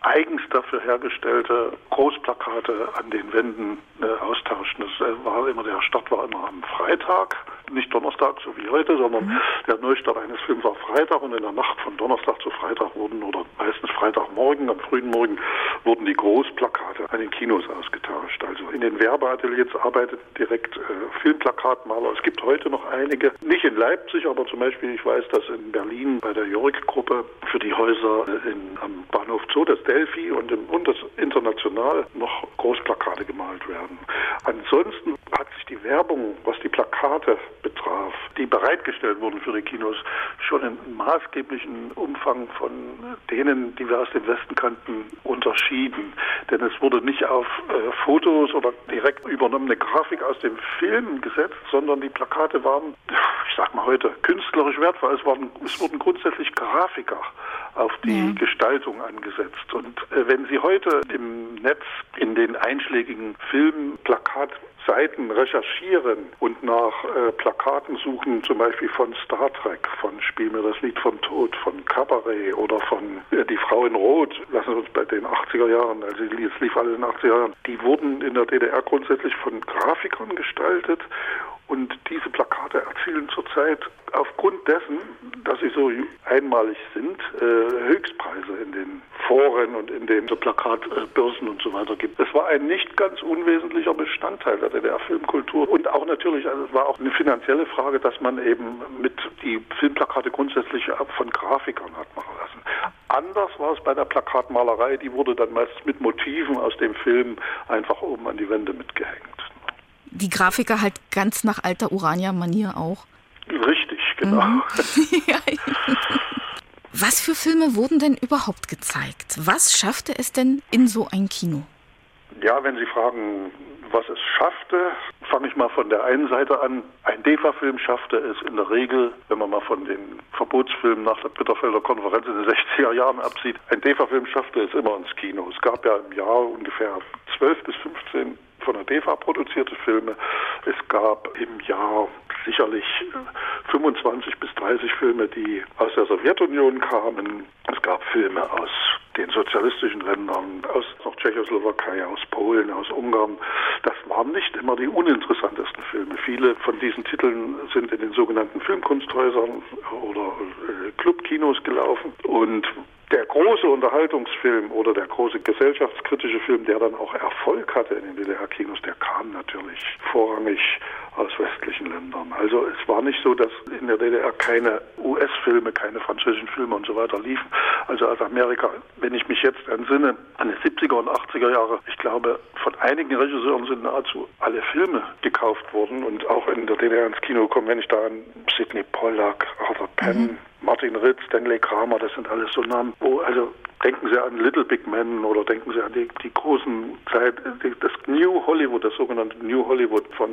eigens dafür hergestellte Großplakate an den Wänden äh, austauschen. Das äh, war immer, der Start war immer am Freitag nicht Donnerstag, so wie heute, sondern mhm. der Neustart eines Films war Freitag und in der Nacht von Donnerstag zu Freitag wurden, oder meistens Freitagmorgen, am frühen Morgen, wurden die Großplakate an den Kinos ausgetauscht. Also in den Werbeateliers arbeitet direkt äh, Filmplakatmaler. Es gibt heute noch einige, nicht in Leipzig, aber zum Beispiel, ich weiß, dass in Berlin bei der Jörg-Gruppe für die Häuser in, am Bahnhof Zoo, das Delphi und, im, und das International noch Großplakate gemalt werden. Ansonsten hat sich die Werbung, was die Plakate betraf, die bereitgestellt wurden für die Kinos, schon in maßgeblichen Umfang von denen, die wir aus dem Westen kannten, unterschieden. Denn es wurde nicht auf äh, Fotos oder direkt übernommene Grafik aus dem Film gesetzt, sondern die Plakate waren, ich sag mal heute, künstlerisch wertvoll. Es, waren, es wurden grundsätzlich Grafiker auf die ja. Gestaltung angesetzt. Und äh, wenn Sie heute im Netz in den einschlägigen Filmplakatseiten recherchieren und nach äh, Plakaten suchen, zum Beispiel von Star Trek, von Spiel mir das Lied vom Tod, von Cabaret oder von äh, Die Frau in Rot, lassen wir uns bei den 80er Jahren, also es lief alle in den 80er Jahren, die wurden in der DDR grundsätzlich von Grafikern gestaltet und diese Plakate erzielen zurzeit aufgrund dessen, dass sie so einmalig sind, äh, Höchstpreise in den Foren und in den Plakatbörsen und so weiter gibt. Es war ein nicht ganz unwesentlicher Bestandteil der DDR-Filmkultur und auch natürlich, also es war auch eine finanzielle Frage, dass man eben mit die Filmplakate grundsätzlich von Grafikern hat machen lassen. Anders war es bei der Plakatmalerei, die wurde dann meist mit Motiven aus dem Film einfach oben an die Wände mitgehängt die Grafiker halt ganz nach alter Urania-Manier auch. Richtig, genau. Mhm. Was für Filme wurden denn überhaupt gezeigt? Was schaffte es denn in so ein Kino? Ja, wenn Sie fragen, was es schaffte, fange ich mal von der einen Seite an. Ein DEFA-Film schaffte es in der Regel, wenn man mal von den Verbotsfilmen nach der Bitterfelder Konferenz in den 60er Jahren absieht, ein DEFA-Film schaffte es immer ins Kino. Es gab ja im Jahr ungefähr 12 bis 15 von der DEFA produzierte Filme. Es gab im Jahr sicherlich 25 bis 30 Filme, die aus der Sowjetunion kamen. Es gab Filme aus den sozialistischen Ländern, aus noch Tschechoslowakei, aus Polen, aus Ungarn. Das waren nicht immer die uninteressantesten Filme. Viele von diesen Titeln sind in den sogenannten Filmkunsthäusern oder äh, Clubkinos gelaufen und der große Unterhaltungsfilm oder der große gesellschaftskritische Film, der dann auch Erfolg hatte in den DDR-Kinos, der kam natürlich vorrangig aus westlichen Ländern. Also es war nicht so, dass in der DDR keine US-Filme, keine französischen Filme und so weiter liefen. Also aus Amerika, wenn ich mich jetzt entsinne an die 70er und 80er Jahre, ich glaube, von einigen Regisseuren sind nahezu alle Filme gekauft worden und auch in der DDR ins Kino gekommen, wenn ich da an Sidney Pollack, Arthur Penn, mhm. Martin Ritz, Stanley Kramer, das sind alles so Namen, wo also denken Sie an Little Big Men oder denken Sie an die, die großen Zeit, das New Hollywood, das sogenannte New Hollywood von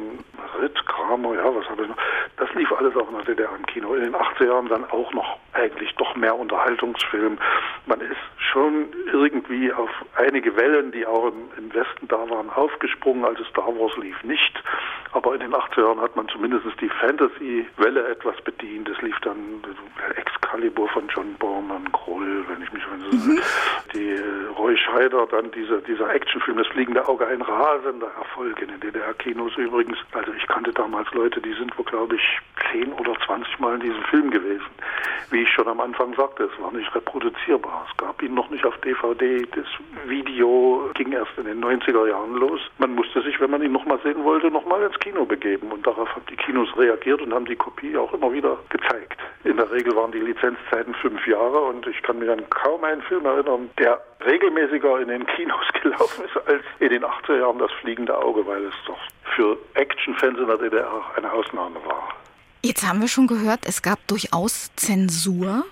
Ritz, Kramer, ja, was habe ich noch, das lief alles auch in der DDR im Kino. In den 80er Jahren dann auch noch eigentlich doch mehr Unterhaltungsfilm. Man ist schon irgendwie auf einige Wellen, die auch im, im Westen da waren, aufgesprungen, als Star Wars lief nicht. Aber in den 80er Jahren hat man zumindest die Fantasy-Welle etwas bedient. Es lief dann Excalibur von John Borman, Kroll, wenn ich mich erinnere. Mhm. Die äh, Roy Scheider, dann diese, dieser Actionfilm, das fliegende Auge, ein rasender Erfolg in den DDR-Kinos übrigens. Also ich kannte damals Leute, die sind wohl, glaube ich, 10 oder 20 Mal in diesem Film gewesen. Wie ich schon am Anfang sagte, es war nicht reproduzierbar. Es gab ihn noch nicht auf DVD. Das Video ging erst in den 90er Jahren los. Man musste sich, wenn man ihn nochmal sehen wollte, nochmal ins Kino begeben. Und darauf haben die Kinos reagiert und haben die Kopie auch immer wieder gezeigt. In der Regel waren die Lizenzzeiten fünf Jahre und ich kann mich an kaum einen Film erinnern, der regelmäßiger in den Kinos gelaufen ist als in den 80er Jahren das fliegende Auge, weil es doch für Actionfans in der DDR eine Ausnahme war. Jetzt haben wir schon gehört, es gab durchaus Zensur.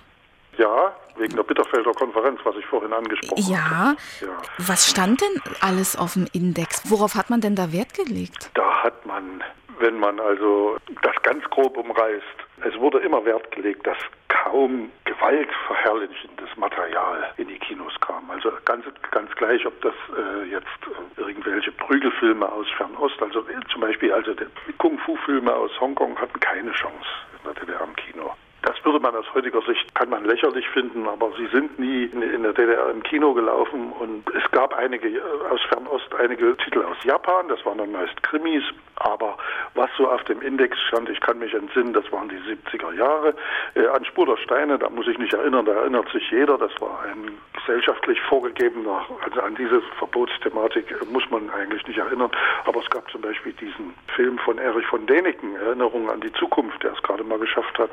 Ja, wegen der Bitterfelder Konferenz, was ich vorhin angesprochen ja. habe. Ja. Was stand denn alles auf dem Index? Worauf hat man denn da Wert gelegt? Da hat man, wenn man also das ganz grob umreißt, es wurde immer Wert gelegt, dass kaum gewaltverherrlichendes Material in die Kinos kam. Also ganz, ganz gleich, ob das äh, jetzt äh, irgendwelche Prügelfilme aus Fernost, also äh, zum Beispiel also Kung-Fu-Filme aus Hongkong hatten keine Chance in der DDR würde man aus heutiger Sicht, kann man lächerlich finden, aber sie sind nie in der DDR im Kino gelaufen und es gab einige äh, aus Fernost, einige Titel aus Japan, das waren dann meist Krimis, aber was so auf dem Index stand, ich kann mich entsinnen, das waren die 70er Jahre. Äh, an Spur der Steine, da muss ich nicht erinnern, da erinnert sich jeder, das war ein gesellschaftlich vorgegebener, also an diese Verbotsthematik äh, muss man eigentlich nicht erinnern, aber es gab zum Beispiel diesen Film von Erich von Däniken, Erinnerung an die Zukunft, der es gerade mal geschafft hat,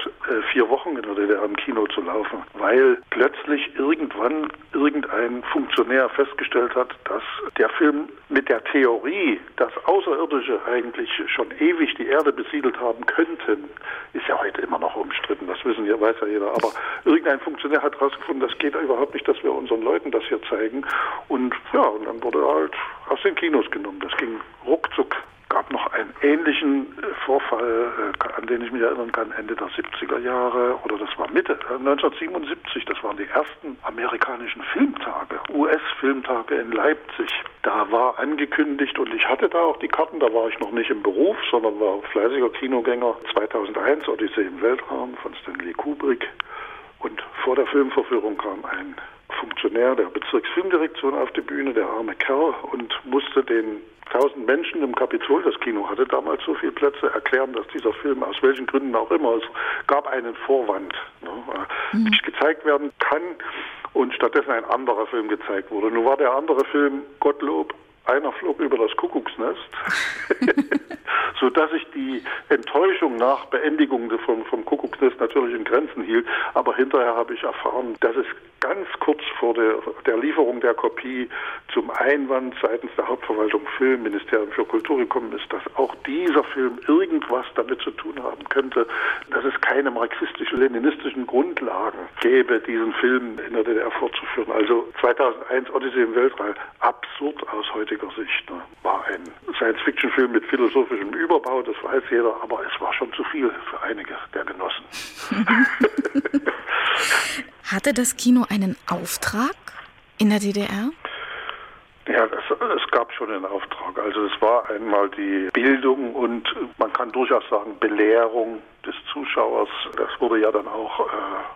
vier Wochen in der im Kino zu laufen, weil plötzlich irgendwann irgendein Funktionär festgestellt hat, dass der Film mit der Theorie, dass Außerirdische eigentlich schon ewig die Erde besiedelt haben könnten, ist ja heute immer noch umstritten, das wissen ja, weiß ja jeder, aber irgendein Funktionär hat herausgefunden, das geht überhaupt nicht, dass wir unseren Leuten das hier zeigen. Und ja, und dann wurde halt aus den Kinos genommen. Das ging ruckzuck gab noch einen ähnlichen äh, Vorfall, äh, an den ich mich erinnern kann, Ende der 70er Jahre oder das war Mitte 1977. Äh, das waren die ersten amerikanischen Filmtage, US-Filmtage in Leipzig. Da war angekündigt und ich hatte da auch die Karten, da war ich noch nicht im Beruf, sondern war fleißiger Kinogänger. 2001 Odyssee im Weltraum von Stanley Kubrick. Und vor der Filmverführung kam ein Funktionär der Bezirksfilmdirektion auf die Bühne, der arme Kerl, und musste den tausend Menschen im Kapitol, das Kino hatte damals so viele Plätze, erklären, dass dieser Film aus welchen Gründen auch immer, es gab einen Vorwand, ne, mhm. nicht gezeigt werden kann und stattdessen ein anderer Film gezeigt wurde. Nun war der andere Film, Gottlob, einer flog über das Kuckucksnest, so dass ich die Enttäuschung nach Beendigung vom, vom Kuckucksnest natürlich in Grenzen hielt. Aber hinterher habe ich erfahren, dass es ganz kurz vor der, der Lieferung der Kopie zum Einwand seitens der Hauptverwaltung Film, Ministerium für Kultur gekommen ist, dass auch dieser Film irgendwas damit zu tun haben könnte, dass es keine marxistisch-leninistischen Grundlagen gäbe, diesen Film in der DDR fortzuführen. Also 2001 Odyssee im Weltall, absurd aus heutiger Sicht. Ne? War ein Science-Fiction-Film mit philosophischem Überbau, das weiß jeder, aber es war schon zu viel für einige der Genossen. Hatte das Kino einen Auftrag in der DDR? Ja, es, es, gab schon einen Auftrag. Also es war einmal die Bildung und man kann durchaus sagen Belehrung des Zuschauers. Das wurde ja dann auch äh,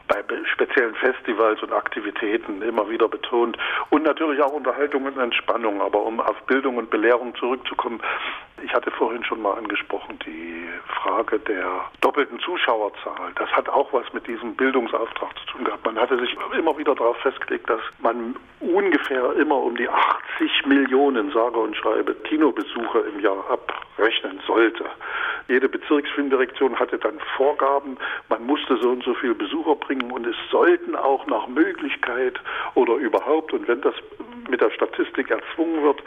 bei speziellen Festivals und Aktivitäten immer wieder betont. Und natürlich auch Unterhaltung und Entspannung. Aber um auf Bildung und Belehrung zurückzukommen, ich hatte vorhin schon mal angesprochen, die Frage der doppelten Zuschauerzahl. Das hat auch was mit diesem Bildungsauftrag zu tun gehabt. Man hatte sich immer wieder darauf festgelegt, dass man ungefähr immer um die 80 Millionen, sage und schreibe, Kinobesucher im Jahr abrechnen sollte. Jede Bezirksfilmdirektion hatte dann Vorgaben, man musste so und so viele Besucher bringen und es sollten auch nach Möglichkeit oder überhaupt, und wenn das mit der Statistik erzwungen wird,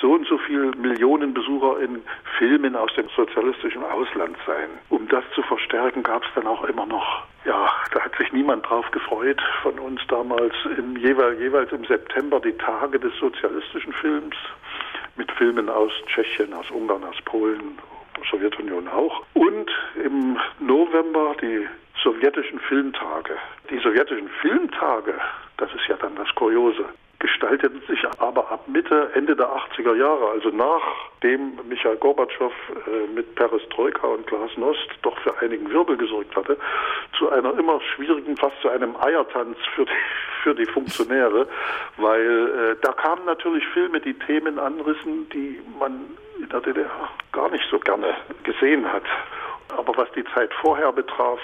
so und so viele Millionen Besucher in Filmen aus dem sozialistischen Ausland sein. Um das zu verstärken, gab es dann auch immer noch, ja, da hat sich niemand drauf gefreut von uns damals, im, jeweils, jeweils im September die Tage des sozialistischen Films mit Filmen aus Tschechien, aus Ungarn, aus Polen, Sowjetunion auch. Und im November die sowjetischen Filmtage. Die sowjetischen Filmtage, das ist ja dann das Kuriose, gestalteten sich aber ab Mitte, Ende der 80er Jahre, also nachdem Michael Gorbatschow äh, mit Perestroika und Glasnost doch für einigen Wirbel gesorgt hatte, zu einer immer schwierigen, fast zu einem Eiertanz für die, für die Funktionäre, weil äh, da kamen natürlich Filme, die Themen anrissen, die man in der DDR gar nicht so gerne gesehen hat. Aber was die Zeit vorher betraf,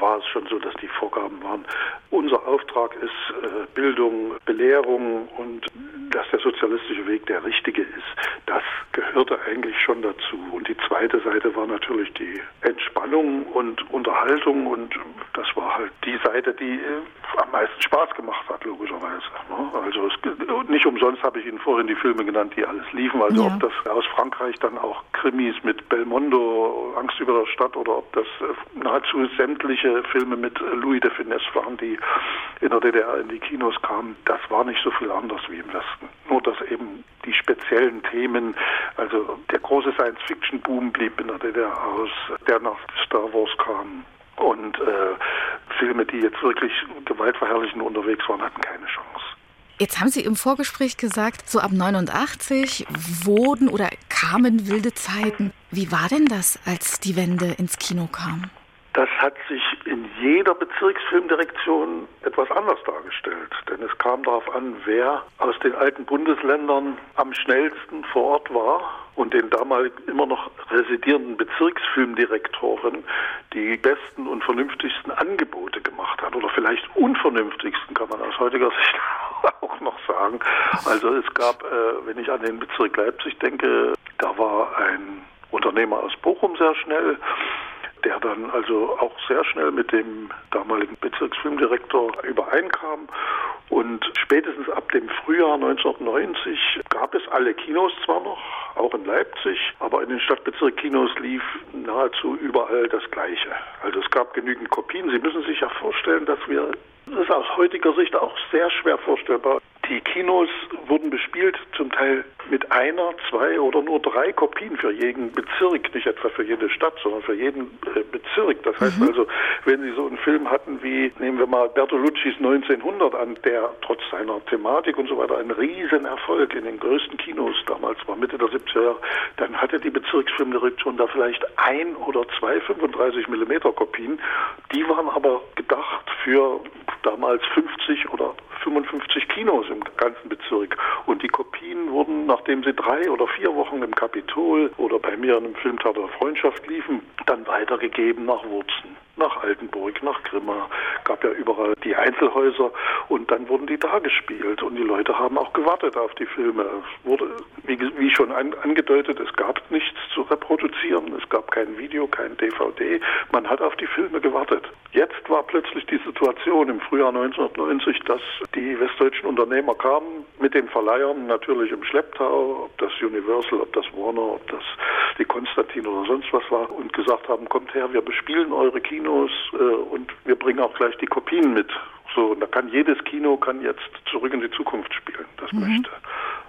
war es schon so, dass die Vorgaben waren. Unser Auftrag ist äh, Bildung, Belehrung und dass der sozialistische Weg der richtige ist. Das gehörte eigentlich schon dazu. Und die zweite Seite war natürlich die Entspannung und Unterhaltung und das war halt die Seite, die äh, am meisten Spaß gemacht hat, logischerweise. Ne? Also es, nicht umsonst habe ich Ihnen vorhin die Filme genannt, die alles liefen. Also ja. ob das aus Frankreich dann auch Krimis mit Belmondo, Angst über der Stadt oder ob das äh, nahezu sämtliche Filme mit Louis de Finesse waren, die in der DDR in die Kinos kamen, das war nicht so viel anders wie im Westen. Nur dass eben die speziellen Themen, also der große Science-Fiction-Boom blieb in der DDR aus, der nach Star Wars kam, und äh, Filme, die jetzt wirklich gewaltverherrlichend unterwegs waren, hatten keine Chance. Jetzt haben Sie im Vorgespräch gesagt, so ab 89 wurden oder kamen wilde Zeiten. Wie war denn das, als die Wende ins Kino kam? Das hat sich in jeder Bezirksfilmdirektion etwas anders dargestellt. Denn es kam darauf an, wer aus den alten Bundesländern am schnellsten vor Ort war und den damals immer noch residierenden Bezirksfilmdirektoren die besten und vernünftigsten Angebote gemacht hat. Oder vielleicht unvernünftigsten, kann man aus heutiger Sicht auch noch sagen. Also es gab, äh, wenn ich an den Bezirk Leipzig denke, da war ein Unternehmer aus Bochum sehr schnell der dann also auch sehr schnell mit dem damaligen Bezirksfilmdirektor übereinkam. Und spätestens ab dem Frühjahr 1990 gab es alle Kinos zwar noch, auch in Leipzig, aber in den Stadtbezirkkinos lief nahezu überall das Gleiche. Also es gab genügend Kopien. Sie müssen sich ja vorstellen, dass wir das ist aus heutiger Sicht auch sehr schwer vorstellbar. Die Kinos wurden bespielt, zum Teil mit einer, zwei oder nur drei Kopien für jeden Bezirk, nicht etwa für jede Stadt, sondern für jeden äh, Bezirk. Das heißt mhm. also, wenn Sie so einen Film hatten wie, nehmen wir mal Bertoluccis 1900 an, der trotz seiner Thematik und so weiter ein Riesenerfolg in den größten Kinos damals war, Mitte der 70er Jahre, dann hatte die Bezirksfilmdirektion da vielleicht ein oder zwei 35 Millimeter Kopien. Die waren aber gedacht für damals 50 oder 55 Kinos im ganzen Bezirk. Und die Kopien wurden, nachdem sie drei oder vier Wochen im Kapitol oder bei mir in einem Filmtheater Freundschaft liefen, dann weitergegeben nach Wurzen nach Altenburg, nach Grimma, gab ja überall die Einzelhäuser und dann wurden die da gespielt und die Leute haben auch gewartet auf die Filme. Es wurde, wie, wie schon an, angedeutet, es gab nichts zu reproduzieren, es gab kein Video, kein DVD, man hat auf die Filme gewartet. Jetzt war plötzlich die Situation im Frühjahr 1990, dass die westdeutschen Unternehmer kamen mit den Verleihern natürlich im Schlepptau, ob das Universal, ob das Warner, ob das die Konstantin oder sonst was war und gesagt haben, kommt her, wir bespielen eure Kinos Kinos äh, und wir bringen auch gleich die Kopien mit. So, und da kann jedes Kino kann jetzt zurück in die Zukunft spielen, das mhm. möchte.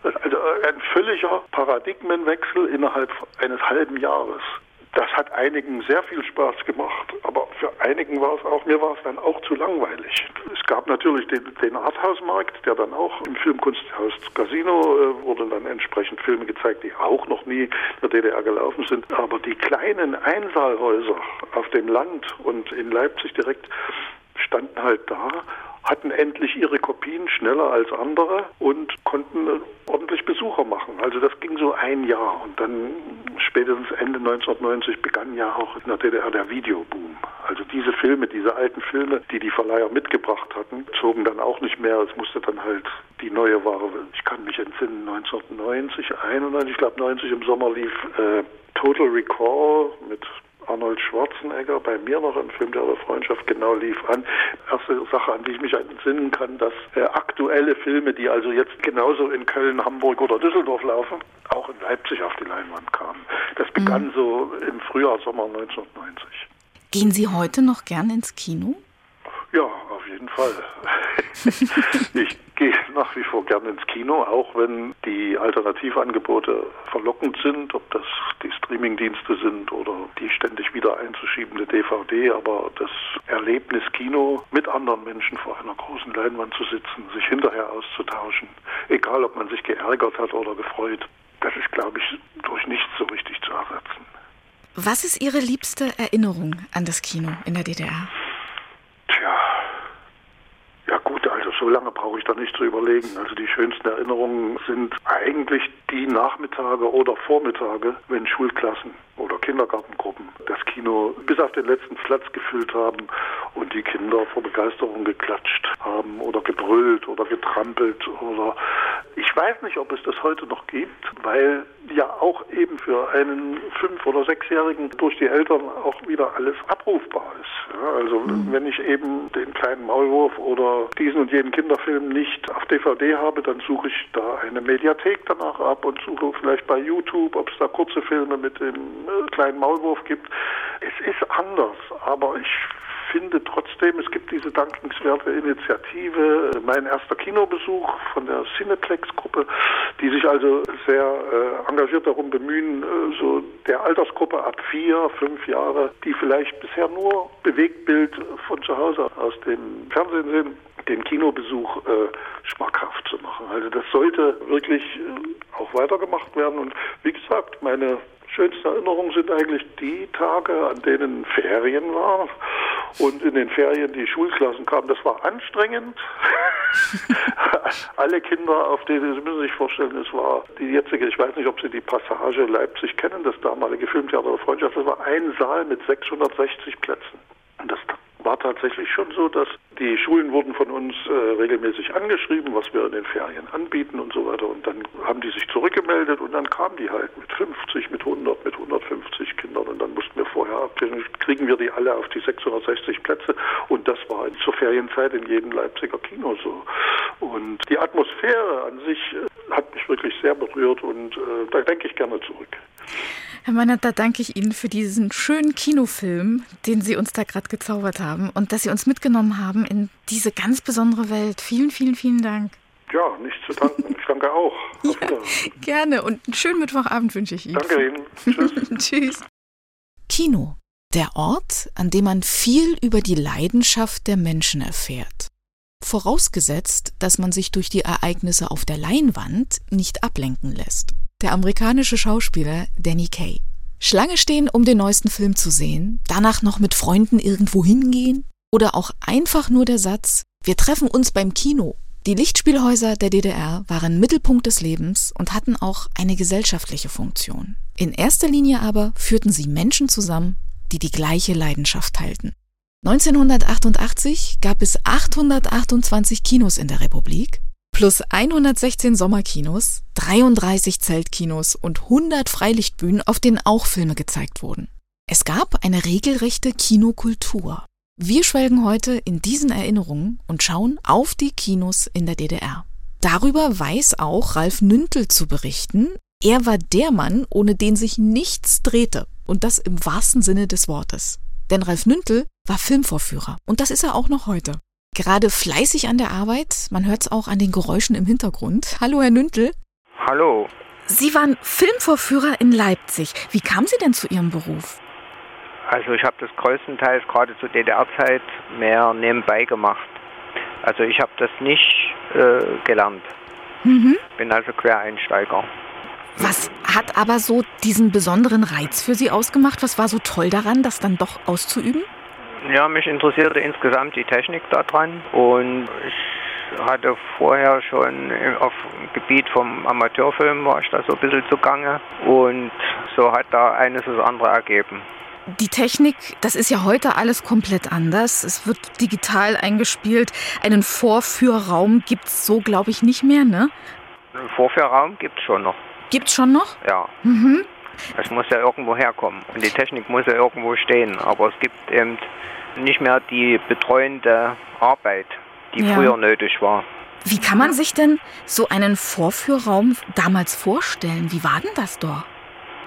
Also äh, ein völliger Paradigmenwechsel innerhalb eines halben Jahres das hat einigen sehr viel Spaß gemacht, aber für einigen war es auch, mir war es dann auch zu langweilig. Es gab natürlich den, den Arthouse-Markt, der dann auch im Filmkunsthaus Casino äh, wurden dann entsprechend Filme gezeigt, die auch noch nie in der DDR gelaufen sind. Aber die kleinen Einsaalhäuser auf dem Land und in Leipzig direkt standen halt da hatten endlich ihre Kopien schneller als andere und konnten ordentlich Besucher machen. Also das ging so ein Jahr und dann spätestens Ende 1990 begann ja auch in der DDR der Videoboom. Also diese Filme, diese alten Filme, die die Verleiher mitgebracht hatten, zogen dann auch nicht mehr. Es musste dann halt die neue Ware, ich kann mich entsinnen, 1990, 91, ich glaube 90 im Sommer lief äh, Total Recall mit Arnold Schwarzenegger bei mir noch im Film der Freundschaft genau lief an. Erste Sache, an die ich mich entsinnen kann, dass äh, aktuelle Filme, die also jetzt genauso in Köln, Hamburg oder Düsseldorf laufen, auch in Leipzig auf die Leinwand kamen. Das begann mhm. so im Frühjahr, Sommer 1990. Gehen Sie heute noch gern ins Kino? Ja, auf jeden Fall. ich nach wie vor gerne ins Kino, auch wenn die Alternativangebote verlockend sind, ob das die Streamingdienste sind oder die ständig wieder einzuschiebende DVD. Aber das Erlebnis Kino mit anderen Menschen vor einer großen Leinwand zu sitzen, sich hinterher auszutauschen, egal ob man sich geärgert hat oder gefreut, das ist, glaube ich, durch nichts so richtig zu ersetzen. Was ist Ihre liebste Erinnerung an das Kino in der DDR? Tja, so lange brauche ich da nicht zu überlegen. Also die schönsten Erinnerungen sind eigentlich die Nachmittage oder Vormittage, wenn Schulklassen oder Kindergartengruppen das Kino bis auf den letzten Platz gefüllt haben und die Kinder vor Begeisterung geklatscht haben oder gebrüllt oder getrampelt oder ich weiß nicht, ob es das heute noch gibt, weil ja auch eben für einen fünf- oder sechsjährigen durch die Eltern auch wieder alles abrufbar ist. Ja, also mhm. wenn ich eben den kleinen Maulwurf oder diesen und jenen Kinderfilm nicht auf DVD habe, dann suche ich da eine Mediathek danach ab und suche vielleicht bei YouTube, ob es da kurze Filme mit dem äh, kleinen Maulwurf gibt. Es ist anders, aber ich finde trotzdem, es gibt diese dankenswerte Initiative, mein erster Kinobesuch von der Cineplex-Gruppe, die sich also sehr äh, engagiert darum bemühen, äh, so der Altersgruppe ab vier, fünf Jahre, die vielleicht bisher nur Bewegtbild von zu Hause aus dem Fernsehen sehen, den Kinobesuch äh, schmackhaft zu machen. Also das sollte wirklich äh, auch weitergemacht werden. Und wie gesagt, meine schönste Erinnerungen sind eigentlich die Tage, an denen Ferien war und in den Ferien die Schulklassen kamen. Das war anstrengend. Alle Kinder, auf die, Sie müssen sich vorstellen, es war die jetzige, ich weiß nicht, ob Sie die Passage Leipzig kennen, das damalige Filmtheater der Freundschaft, das war ein Saal mit 660 Plätzen. Und das war tatsächlich schon so, dass die Schulen wurden von uns äh, regelmäßig angeschrieben, was wir in den Ferien anbieten und so weiter. Und dann haben die sich zurückgemeldet und dann kamen die halt mit 50, mit 100, mit 150 Kindern. Und dann mussten wir vorher abklären, kriegen wir die alle auf die 660 Plätze. Und das war zur Ferienzeit in jedem Leipziger Kino so. Und die Atmosphäre an sich äh, hat mich wirklich sehr berührt und äh, da denke ich gerne zurück. Herr Meinert, da danke ich Ihnen für diesen schönen Kinofilm, den Sie uns da gerade gezaubert haben und dass Sie uns mitgenommen haben in diese ganz besondere Welt. Vielen, vielen, vielen Dank. Ja, nichts zu danken. Ich danke auch. ja, gerne und einen schönen Mittwochabend wünsche ich Ihnen. Danke Ihnen. Tschüss. Tschüss. Kino. Der Ort, an dem man viel über die Leidenschaft der Menschen erfährt. Vorausgesetzt, dass man sich durch die Ereignisse auf der Leinwand nicht ablenken lässt der amerikanische Schauspieler Danny Kaye. Schlange stehen, um den neuesten Film zu sehen, danach noch mit Freunden irgendwo hingehen oder auch einfach nur der Satz, wir treffen uns beim Kino. Die Lichtspielhäuser der DDR waren Mittelpunkt des Lebens und hatten auch eine gesellschaftliche Funktion. In erster Linie aber führten sie Menschen zusammen, die die gleiche Leidenschaft teilten. 1988 gab es 828 Kinos in der Republik plus 116 Sommerkinos, 33 Zeltkinos und 100 Freilichtbühnen, auf denen auch Filme gezeigt wurden. Es gab eine regelrechte Kinokultur. Wir schwelgen heute in diesen Erinnerungen und schauen auf die Kinos in der DDR. Darüber weiß auch Ralf Nüntel zu berichten. Er war der Mann, ohne den sich nichts drehte. Und das im wahrsten Sinne des Wortes. Denn Ralf Nüntel war Filmvorführer. Und das ist er auch noch heute gerade fleißig an der Arbeit. Man hört es auch an den Geräuschen im Hintergrund. Hallo, Herr Nüntel. Hallo. Sie waren Filmvorführer in Leipzig. Wie kamen Sie denn zu Ihrem Beruf? Also ich habe das größtenteils gerade zur DDR-Zeit mehr nebenbei gemacht. Also ich habe das nicht äh, gelernt. Mhm. Bin also Quereinsteiger. Was hat aber so diesen besonderen Reiz für Sie ausgemacht? Was war so toll daran, das dann doch auszuüben? Ja, mich interessierte insgesamt die Technik daran und ich hatte vorher schon auf dem Gebiet vom Amateurfilm war ich da so ein bisschen zugange und so hat da eines das andere ergeben. Die Technik, das ist ja heute alles komplett anders. Es wird digital eingespielt. Einen Vorführraum gibt es so, glaube ich, nicht mehr, ne? Einen Vorführraum gibt es schon noch. Gibt es schon noch? Ja. Mhm. Es muss ja irgendwo herkommen und die Technik muss ja irgendwo stehen. Aber es gibt eben nicht mehr die betreuende Arbeit, die ja. früher nötig war. Wie kann man sich denn so einen Vorführraum damals vorstellen? Wie war denn das dort?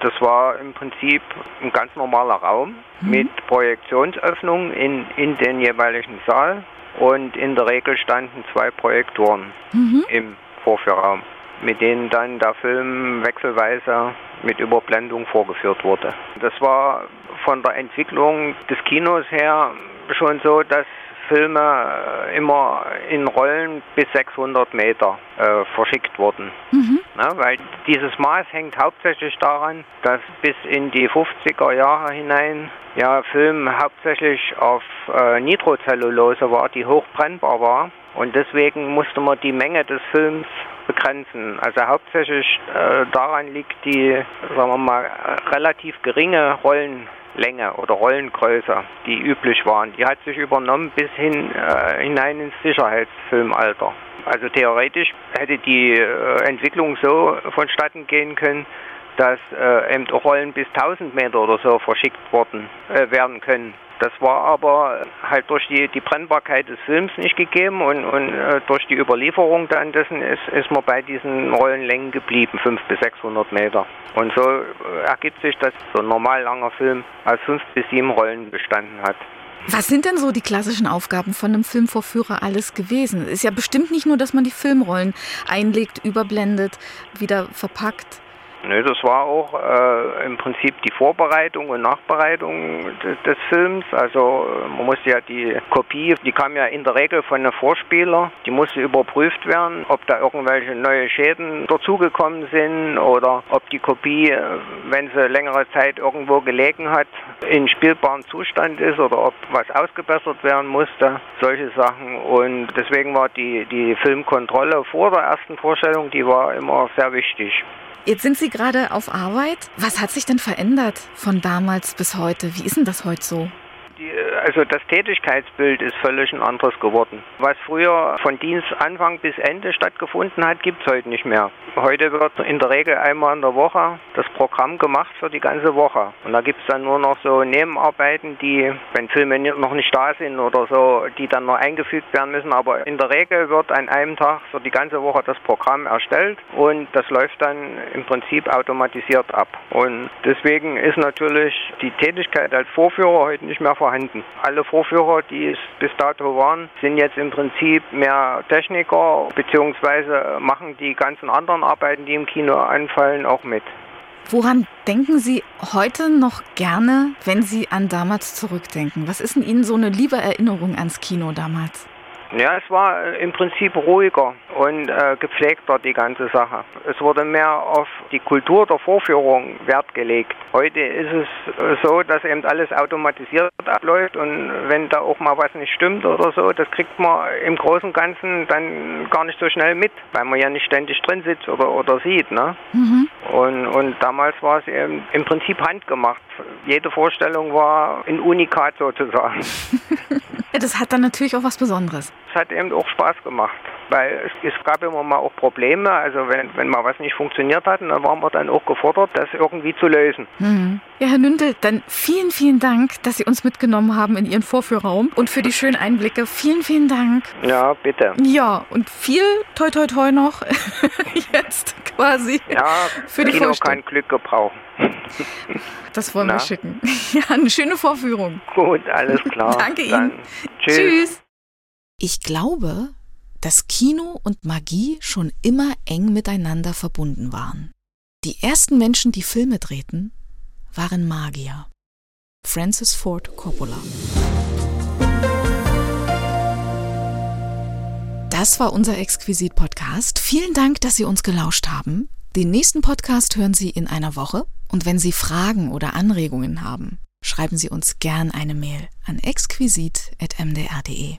Das war im Prinzip ein ganz normaler Raum mhm. mit Projektionsöffnungen in, in den jeweiligen Saal und in der Regel standen zwei Projektoren mhm. im Vorführraum, mit denen dann der Film wechselweise mit Überblendung vorgeführt wurde. Das war von der Entwicklung des Kinos her schon so, dass Filme äh, immer in Rollen bis 600 Meter äh, verschickt wurden. Mhm. Na, weil dieses Maß hängt hauptsächlich daran, dass bis in die 50er Jahre hinein ja Film hauptsächlich auf äh, Nitrocellulose war, die hochbrennbar war. Und deswegen musste man die Menge des Films begrenzen. Also hauptsächlich äh, daran liegt die, sagen wir mal, relativ geringe Rollen Länge oder Rollengröße, die üblich waren. Die hat sich übernommen bis hin äh, hinein ins Sicherheitsfilmalter. Also theoretisch hätte die äh, Entwicklung so vonstatten gehen können, dass äh, Rollen bis 1000 Meter oder so verschickt worden äh, werden können. Das war aber halt durch die, die Brennbarkeit des Films nicht gegeben und, und äh, durch die Überlieferung dann dessen ist, ist man bei diesen Rollenlängen geblieben, 500 bis 600 Meter. Und so äh, ergibt sich, dass so ein normal langer Film aus fünf bis sieben Rollen bestanden hat. Was sind denn so die klassischen Aufgaben von einem Filmvorführer alles gewesen? Es ist ja bestimmt nicht nur, dass man die Filmrollen einlegt, überblendet, wieder verpackt. Nö, das war auch äh, im Prinzip die Vorbereitung und Nachbereitung des, Films. Also man musste ja die Kopie, die kam ja in der Regel von einem Vorspieler, die musste überprüft werden, ob da irgendwelche neue Schäden dazugekommen sind oder ob die Kopie, äh, wenn sie längere Zeit irgendwo gelegen hat, in spielbarem Zustand ist oder ob was ausgebessert werden musste, solche Sachen. Und deswegen war die, die Filmkontrolle vor der ersten Vorstellung, die war immer sehr wichtig. Jetzt sind Sie gerade auf Arbeit. Was hat sich denn verändert von damals bis heute? Wie ist denn das heute so? Also das Tätigkeitsbild ist völlig ein anderes geworden. Was früher von Dienstanfang bis Ende stattgefunden hat, gibt es heute nicht mehr. Heute wird in der Regel einmal in der Woche das Programm gemacht für die ganze Woche. Und da gibt es dann nur noch so Nebenarbeiten, die, wenn Filme noch nicht da sind oder so, die dann noch eingefügt werden müssen. Aber in der Regel wird an einem Tag für die ganze Woche das Programm erstellt und das läuft dann im Prinzip automatisiert ab. Und deswegen ist natürlich die Tätigkeit als Vorführer heute nicht mehr vorhanden. Alle Vorführer, die es bis dato waren, sind jetzt im Prinzip mehr Techniker beziehungsweise machen die ganzen anderen Arbeiten, die im Kino anfallen, auch mit. Woran denken Sie heute noch gerne, wenn Sie an damals zurückdenken? Was ist in Ihnen so eine liebe Erinnerung ans Kino damals? Ja, es war äh, im Prinzip ruhiger und äh, gepflegter die ganze Sache. Es wurde mehr auf die Kultur der Vorführung Wert gelegt. Heute ist es äh, so, dass eben alles automatisiert abläuft und wenn da auch mal was nicht stimmt oder so, das kriegt man im Großen und Ganzen dann gar nicht so schnell mit, weil man ja nicht ständig drin sitzt oder, oder sieht. Ne? Mhm. Und, und damals war es eben im Prinzip handgemacht. Jede Vorstellung war ein Unikat sozusagen. das hat dann natürlich auch was Besonderes. Es hat eben auch Spaß gemacht, weil es, es, gab immer mal auch Probleme. Also wenn, wenn mal was nicht funktioniert hat, dann waren wir dann auch gefordert, das irgendwie zu lösen. Mhm. Ja, Herr Nündel, dann vielen, vielen Dank, dass Sie uns mitgenommen haben in Ihren Vorführraum und für die schönen Einblicke. Vielen, vielen Dank. Ja, bitte. Ja, und viel toi toi toi noch jetzt quasi. Ja, für die Kino kann Glück gebrauchen. Das wollen Na? wir schicken. Ja, eine schöne Vorführung. Gut, alles klar. Danke Ihnen. Tschüss. tschüss. Ich glaube, dass Kino und Magie schon immer eng miteinander verbunden waren. Die ersten Menschen, die Filme drehten, waren Magier. Francis Ford Coppola. Das war unser Exquisit-Podcast. Vielen Dank, dass Sie uns gelauscht haben. Den nächsten Podcast hören Sie in einer Woche. Und wenn Sie Fragen oder Anregungen haben, schreiben Sie uns gern eine Mail an exquisit.mdr.de.